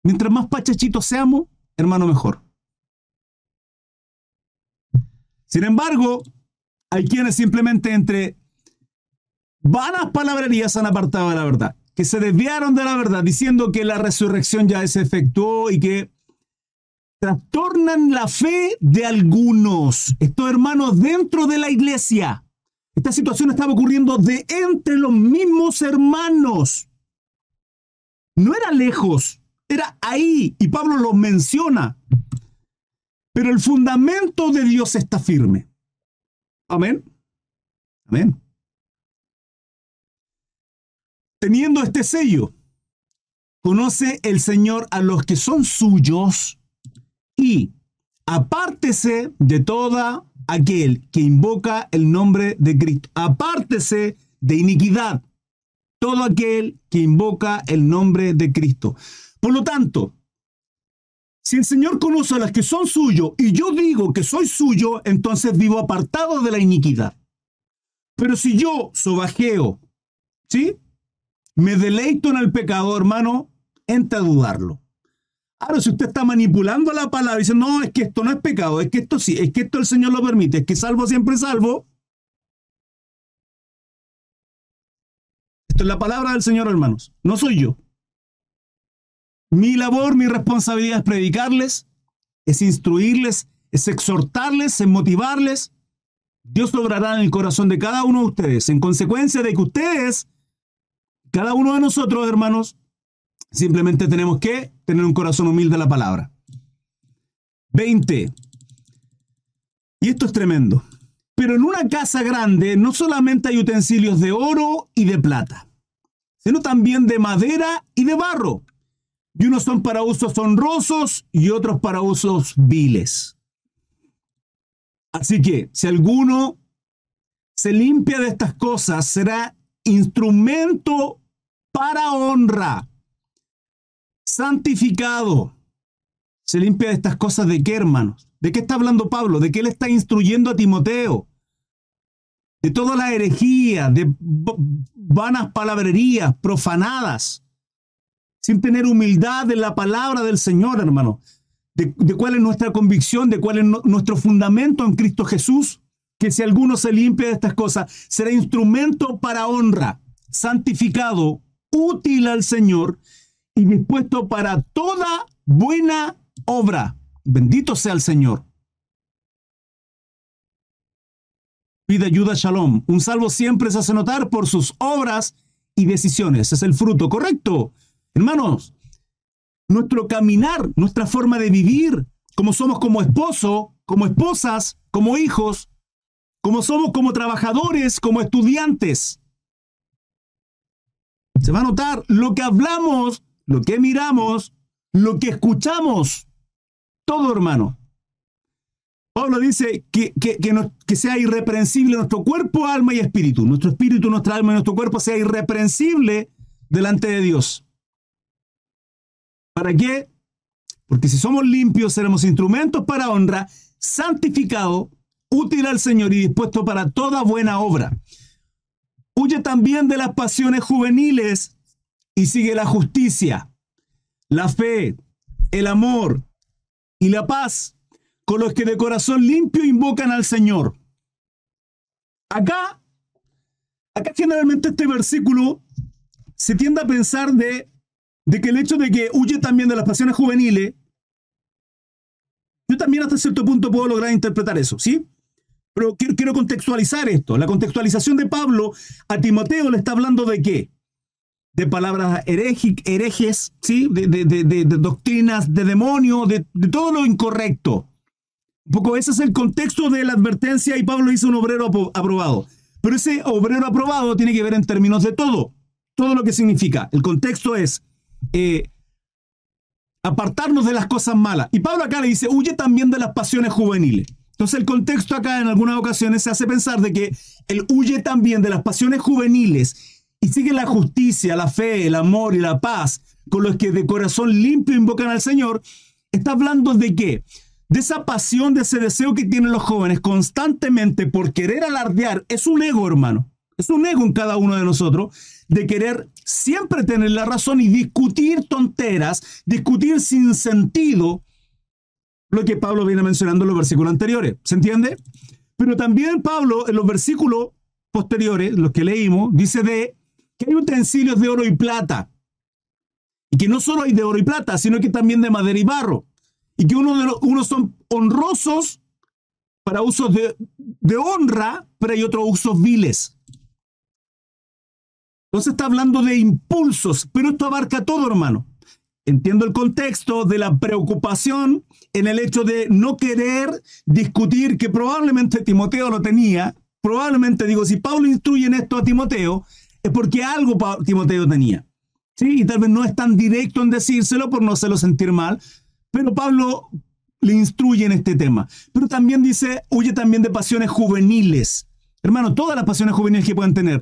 Mientras más pachachitos seamos, hermano, mejor. Sin embargo, hay quienes simplemente entre vanas palabrerías han apartado de la verdad, que se desviaron de la verdad diciendo que la resurrección ya se efectuó y que trastornan la fe de algunos, estos hermanos dentro de la iglesia. Esta situación estaba ocurriendo de entre los mismos hermanos. No era lejos, era ahí, y Pablo lo menciona. Pero el fundamento de Dios está firme. Amén. Amén teniendo este sello, conoce el Señor a los que son suyos y apártese de toda aquel que invoca el nombre de Cristo. Apártese de iniquidad. todo aquel que invoca el nombre de Cristo. Por lo tanto, si el Señor conoce a las que son suyos y yo digo que soy suyo, entonces vivo apartado de la iniquidad. Pero si yo sobajeo, ¿sí? Me deleito en el pecado, hermano, entra a dudarlo. Ahora, si usted está manipulando la palabra y dice, no, es que esto no es pecado, es que esto sí, es que esto el Señor lo permite, es que salvo siempre salvo. Esto es la palabra del Señor, hermanos, no soy yo. Mi labor, mi responsabilidad es predicarles, es instruirles, es exhortarles, es motivarles. Dios obrará en el corazón de cada uno de ustedes, en consecuencia de que ustedes, cada uno de nosotros, hermanos, simplemente tenemos que tener un corazón humilde a la palabra. 20. Y esto es tremendo. Pero en una casa grande no solamente hay utensilios de oro y de plata, sino también de madera y de barro y unos son para usos honrosos y otros para usos viles. Así que si alguno se limpia de estas cosas, será instrumento para honra, santificado. Se limpia de estas cosas de qué, hermanos? ¿De qué está hablando Pablo? ¿De qué le está instruyendo a Timoteo? De toda la herejía, de vanas palabrerías profanadas sin tener humildad en la palabra del Señor, hermano. De, cuál es nuestra convicción, de cuál es nuestro fundamento en Cristo Jesús, que si alguno se limpia de estas cosas, será instrumento para honra, santificado, útil al Señor y dispuesto para toda buena obra. Bendito sea el Señor. Pide ayuda Shalom. Un salvo siempre se hace notar por sus obras y decisiones. Es el fruto correcto Hermanos, nuestro caminar, nuestra forma de vivir, como somos como esposo, como esposas, como hijos, como somos como trabajadores, como estudiantes. Se va a notar lo que hablamos, lo que miramos, lo que escuchamos. Todo, hermano. Pablo dice que, que, que, sea irreprensible nuestro cuerpo, alma y espíritu. Nuestro espíritu, nuestra alma y nuestro cuerpo sea irreprensible delante de Dios. ¿Para qué? Porque si somos limpios, seremos instrumentos para honra, santificado, útil al Señor y dispuesto para toda buena obra. Huye también de las pasiones juveniles y sigue la justicia, la fe, el amor y la paz con los que de corazón limpio invocan al Señor. Acá, acá generalmente este versículo se tiende a pensar de de que el hecho de que huye también de las pasiones juveniles, yo también hasta cierto punto puedo lograr interpretar eso, ¿sí? Pero quiero, contextualizar esto. La contextualización de Pablo a Timoteo le está hablando de qué? De palabras herejes, ¿sí? De, doctrinas de demonio, de, todo lo incorrecto. Un poco ese es el contexto de la advertencia y Pablo hizo un obrero aprobado. Pero ese obrero aprobado tiene que ver en términos de todo, todo lo que significa. El contexto es eh, apartarnos de las cosas malas. Y Pablo acá le dice, huye también de las pasiones juveniles. Entonces el contexto acá en algunas ocasiones se hace pensar de que él huye también de las pasiones juveniles y sigue la justicia, la fe, el amor y la paz con los que de corazón limpio invocan al Señor. Está hablando de qué? De esa pasión, de ese deseo que tienen los jóvenes constantemente por querer alardear. Es un ego, hermano. Es un ego en cada uno de nosotros de querer siempre tener la razón y discutir tonteras, discutir sin sentido lo que Pablo viene mencionando en los versículos anteriores. ¿Se entiende? Pero también Pablo en los versículos posteriores, los que leímos, dice de que hay utensilios de oro y plata. Y que no solo hay de oro y plata, sino que también de madera y barro. Y que uno de unos son honrosos para usos de, de honra, pero hay otros usos viles. Entonces está hablando de impulsos, pero esto abarca todo, hermano. Entiendo el contexto de la preocupación en el hecho de no querer discutir, que probablemente Timoteo lo tenía. Probablemente, digo, si Pablo instruye en esto a Timoteo, es porque algo Timoteo tenía. ¿sí? Y tal vez no es tan directo en decírselo por no hacerlo sentir mal, pero Pablo le instruye en este tema. Pero también dice, huye también de pasiones juveniles. Hermano, todas las pasiones juveniles que puedan tener.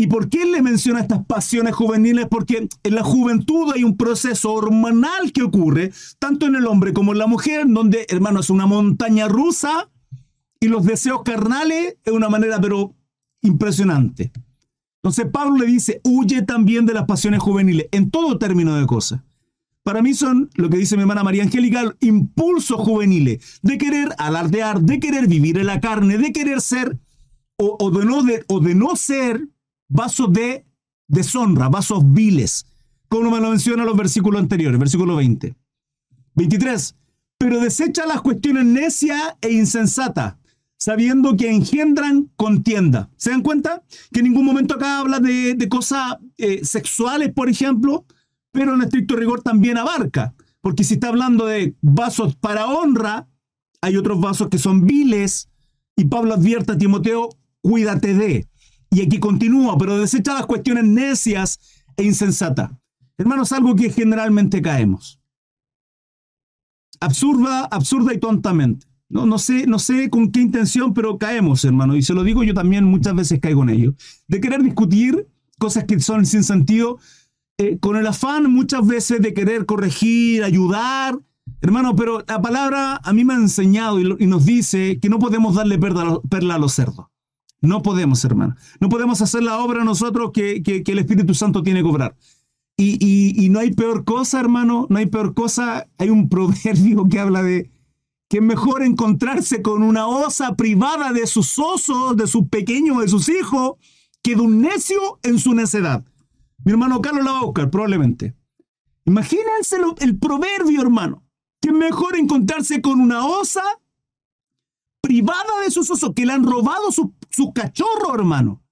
¿Y por qué le menciona estas pasiones juveniles? Porque en la juventud hay un proceso hormonal que ocurre, tanto en el hombre como en la mujer, donde, hermano, es una montaña rusa y los deseos carnales es una manera, pero impresionante. Entonces Pablo le dice, huye también de las pasiones juveniles, en todo término de cosas. Para mí son, lo que dice mi hermana María Angélica, impulsos juveniles, de querer alardear, de querer vivir en la carne, de querer ser, o, de, no de, o de no ser, vasos de deshonra, vasos viles, como me lo menciona los versículos anteriores, versículo 20. 23. Pero desecha las cuestiones necias e insensatas, sabiendo que engendran contienda. ¿Se dan cuenta? Que en ningún momento acá habla de, cosas eh, sexuales, por ejemplo, pero en estricto rigor también abarca. Porque si está hablando de vasos para honra, hay otros vasos que son viles, y Pablo advierte a Timoteo, cuídate de. Y aquí continúa, pero desecha las cuestiones necias e insensatas. Hermanos, algo que generalmente caemos. Absurda, absurda y tontamente. No, no, sé, no sé con qué intención, pero caemos, hermano. Y se lo digo yo también, muchas veces caigo en ello. De querer discutir cosas que son sin sentido, eh, con el afán muchas veces de querer corregir, ayudar. Hermano, pero la palabra a mí me ha enseñado y, nos dice que no podemos darle perla, a los cerdos. No podemos, hermano. No podemos hacer la obra nosotros que, el Espíritu Santo tiene que obrar. y, no hay peor cosa, hermano, no hay peor cosa. Hay un proverbio que habla de que es mejor encontrarse con una osa privada de sus osos, de sus pequeños, de sus hijos, que de un necio en su necedad. Mi hermano Carlos la va a buscar, probablemente. Imagínense el proverbio, hermano, que es mejor encontrarse con una osa privada de sus osos, que le han robado su, su cachorro, hermano.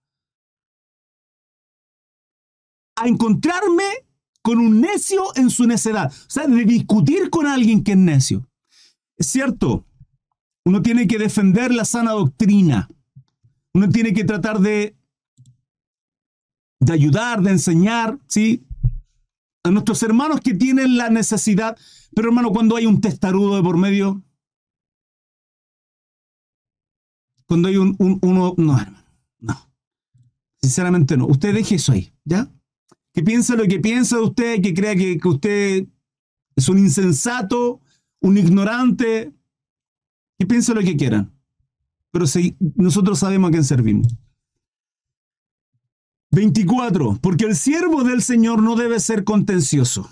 A encontrarme con un necio en su necedad. O sea, de discutir con alguien que es necio. Es cierto, uno tiene que defender la sana doctrina. Uno tiene que tratar de, de ayudar, de enseñar, ¿sí? A nuestros hermanos que tienen la necesidad. Pero hermano, cuando hay un testarudo de por medio, cuando hay un, uno, no, hermano, no. Sinceramente no. Usted deje eso ahí, ¿ya? Que piensa lo que piensa de usted, que crea que, que usted es un insensato, un ignorante, que piense lo que quieran. Pero si nosotros sabemos a quién servimos. 24. Porque el siervo del Señor no debe ser contencioso.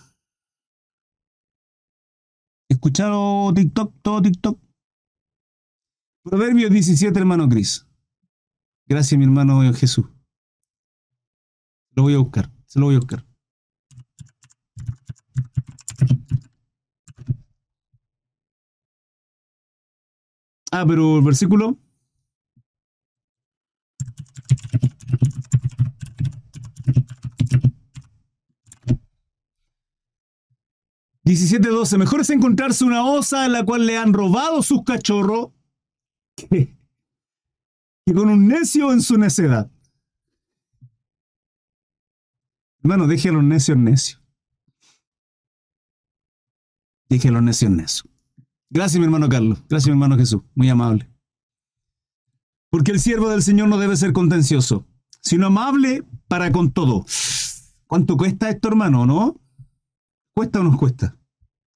¿Escucharon TikTok? Todo TikTok. Proverbio 17, hermano Cris. Gracias, mi hermano Jesús. Lo voy a buscar. Se lo voy a buscar. Ah, pero el versículo. doce. Mejor es encontrarse una osa a la cual le han robado sus cachorros que, con un necio en su necedad. Hermano, deje a los necios necios. Deje a los necios necios. Gracias, mi hermano Carlos. Gracias, mi hermano Jesús. Muy amable. Porque el siervo del Señor no debe ser contencioso, sino amable para con todo. ¿Cuánto cuesta esto, hermano, no? ¿Cuesta o no cuesta?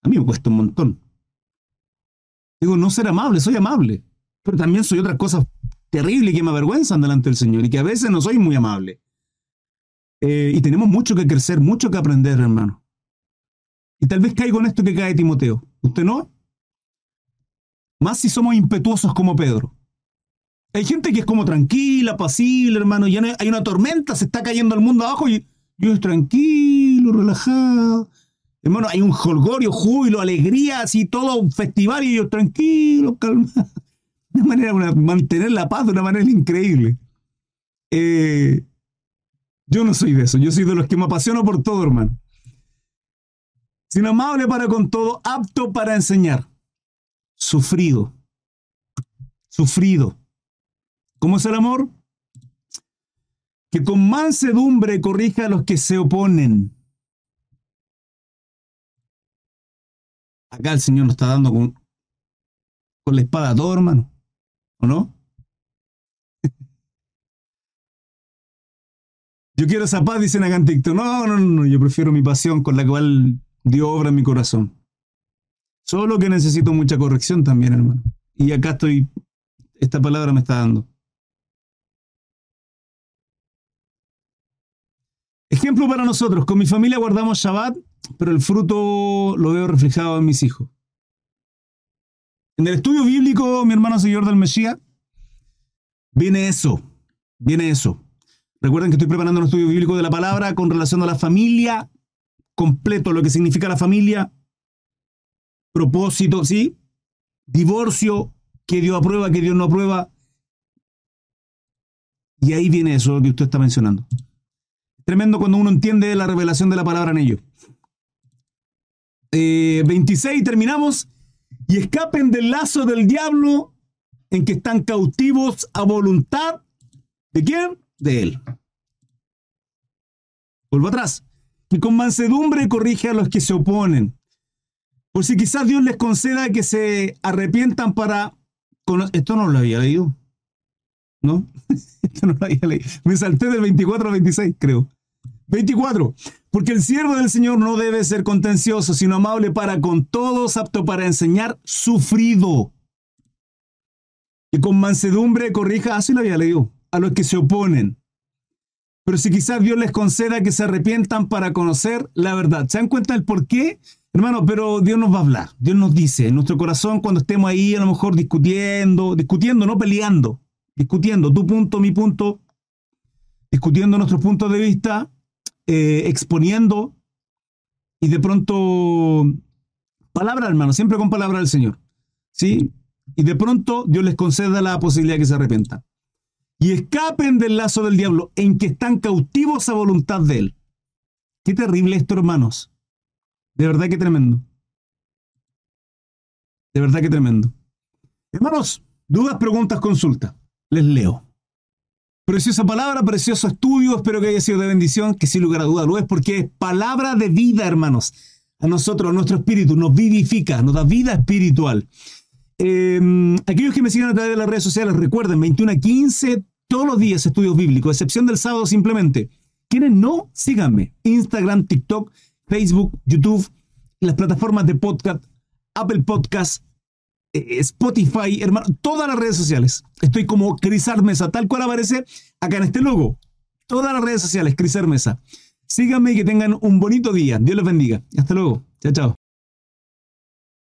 A mí me cuesta un montón. Digo, no ser amable, soy amable. Pero también soy otras cosas terribles que me avergüenzan delante del Señor y que a veces no soy muy amable. Eh, y tenemos mucho que crecer, mucho que aprender, hermano. Y tal vez caigo en esto que cae Timoteo. ¿Usted no? Más si somos impetuosos como Pedro. Hay gente que es como tranquila, pasible, hermano. Ya hay una tormenta, se está cayendo el mundo abajo y yo estoy tranquilo, relajado. Hermano, hay un jolgorio, júbilo, alegría, así todo un festival y yo tranquilo, calmado. De manera de mantener la paz de una manera increíble. Eh, yo no soy de eso, yo soy de los que me apasiono por todo, hermano. Sino amable para con todo, apto para enseñar sufrido. Sufrido. ¿Cómo es el amor? Que con mansedumbre corrija a los que se oponen. Acá el Señor nos está dando con, con la espada a todo, hermano. ¿O no? Yo quiero esa paz, dicen acá en TikTok. No, no, no, yo prefiero mi pasión con la cual dio obra en mi corazón. Solo que necesito mucha corrección también, hermano. Y acá estoy, esta palabra me está dando. Ejemplo para nosotros, con mi familia guardamos Shabbat, pero el fruto lo veo reflejado en mis hijos. En el estudio bíblico, mi hermano señor del Mesías, viene eso, viene eso. Recuerden que estoy preparando un estudio bíblico de la palabra con relación a la familia, completo, lo que significa la familia, propósito, ¿sí? Divorcio, que Dios aprueba, que Dios no aprueba. Y ahí viene eso que usted está mencionando. Tremendo cuando uno entiende la revelación de la palabra en ello. 26, eh, terminamos. Y escapen del lazo del diablo en que están cautivos a voluntad. ¿De quién? De él. Vuelvo atrás. Y con mansedumbre corrige a los que se oponen. Por si quizás Dios les conceda que se arrepientan para... Esto no lo había leído. ¿No? [LAUGHS] Esto no lo había leído. Me salté del 24 al 26, creo. 24. Porque el siervo del Señor no debe ser contencioso, sino amable para con todos, apto para enseñar, sufrido. Y con mansedumbre corrija, así lo había leído, a los que se oponen. Pero si quizás Dios les conceda que se arrepientan para conocer la verdad. ¿Se dan cuenta del por qué? Hermano, pero Dios nos va a hablar. Dios nos dice en nuestro corazón cuando estemos ahí a lo mejor discutiendo, discutiendo, no peleando, discutiendo tu punto, mi punto, discutiendo nuestros puntos de vista, eh, exponiendo y de pronto, palabra hermano, siempre con palabra del Señor. ¿Sí? Y de pronto Dios les conceda la posibilidad de que se arrepientan. Y escapen del lazo del diablo en que están cautivos a voluntad de Él. Qué terrible esto, hermanos. De verdad que tremendo. De verdad que tremendo. Hermanos, dudas, preguntas, consulta. Les leo. Preciosa palabra, precioso estudio, espero que haya sido de bendición, que sin lugar a duda lo es, porque es palabra de vida, hermanos. A nosotros, a nuestro espíritu, nos vivifica, nos da vida espiritual. Em, aquellos que me siguen a través de las redes sociales, recuerden, 21 a 15, todos los días estudios bíblicos, excepción del sábado simplemente. Quienes no, síganme. Instagram, TikTok, Facebook, YouTube, las plataformas de podcast, Apple Podcast, Spotify, hermano, todas las redes sociales. Estoy como Crisar Mesa, tal cual aparece acá en este logo. Todas las redes sociales, Crisar Mesa. Síganme y que tengan un bonito día. Dios los bendiga. Hasta luego. Chao, chao.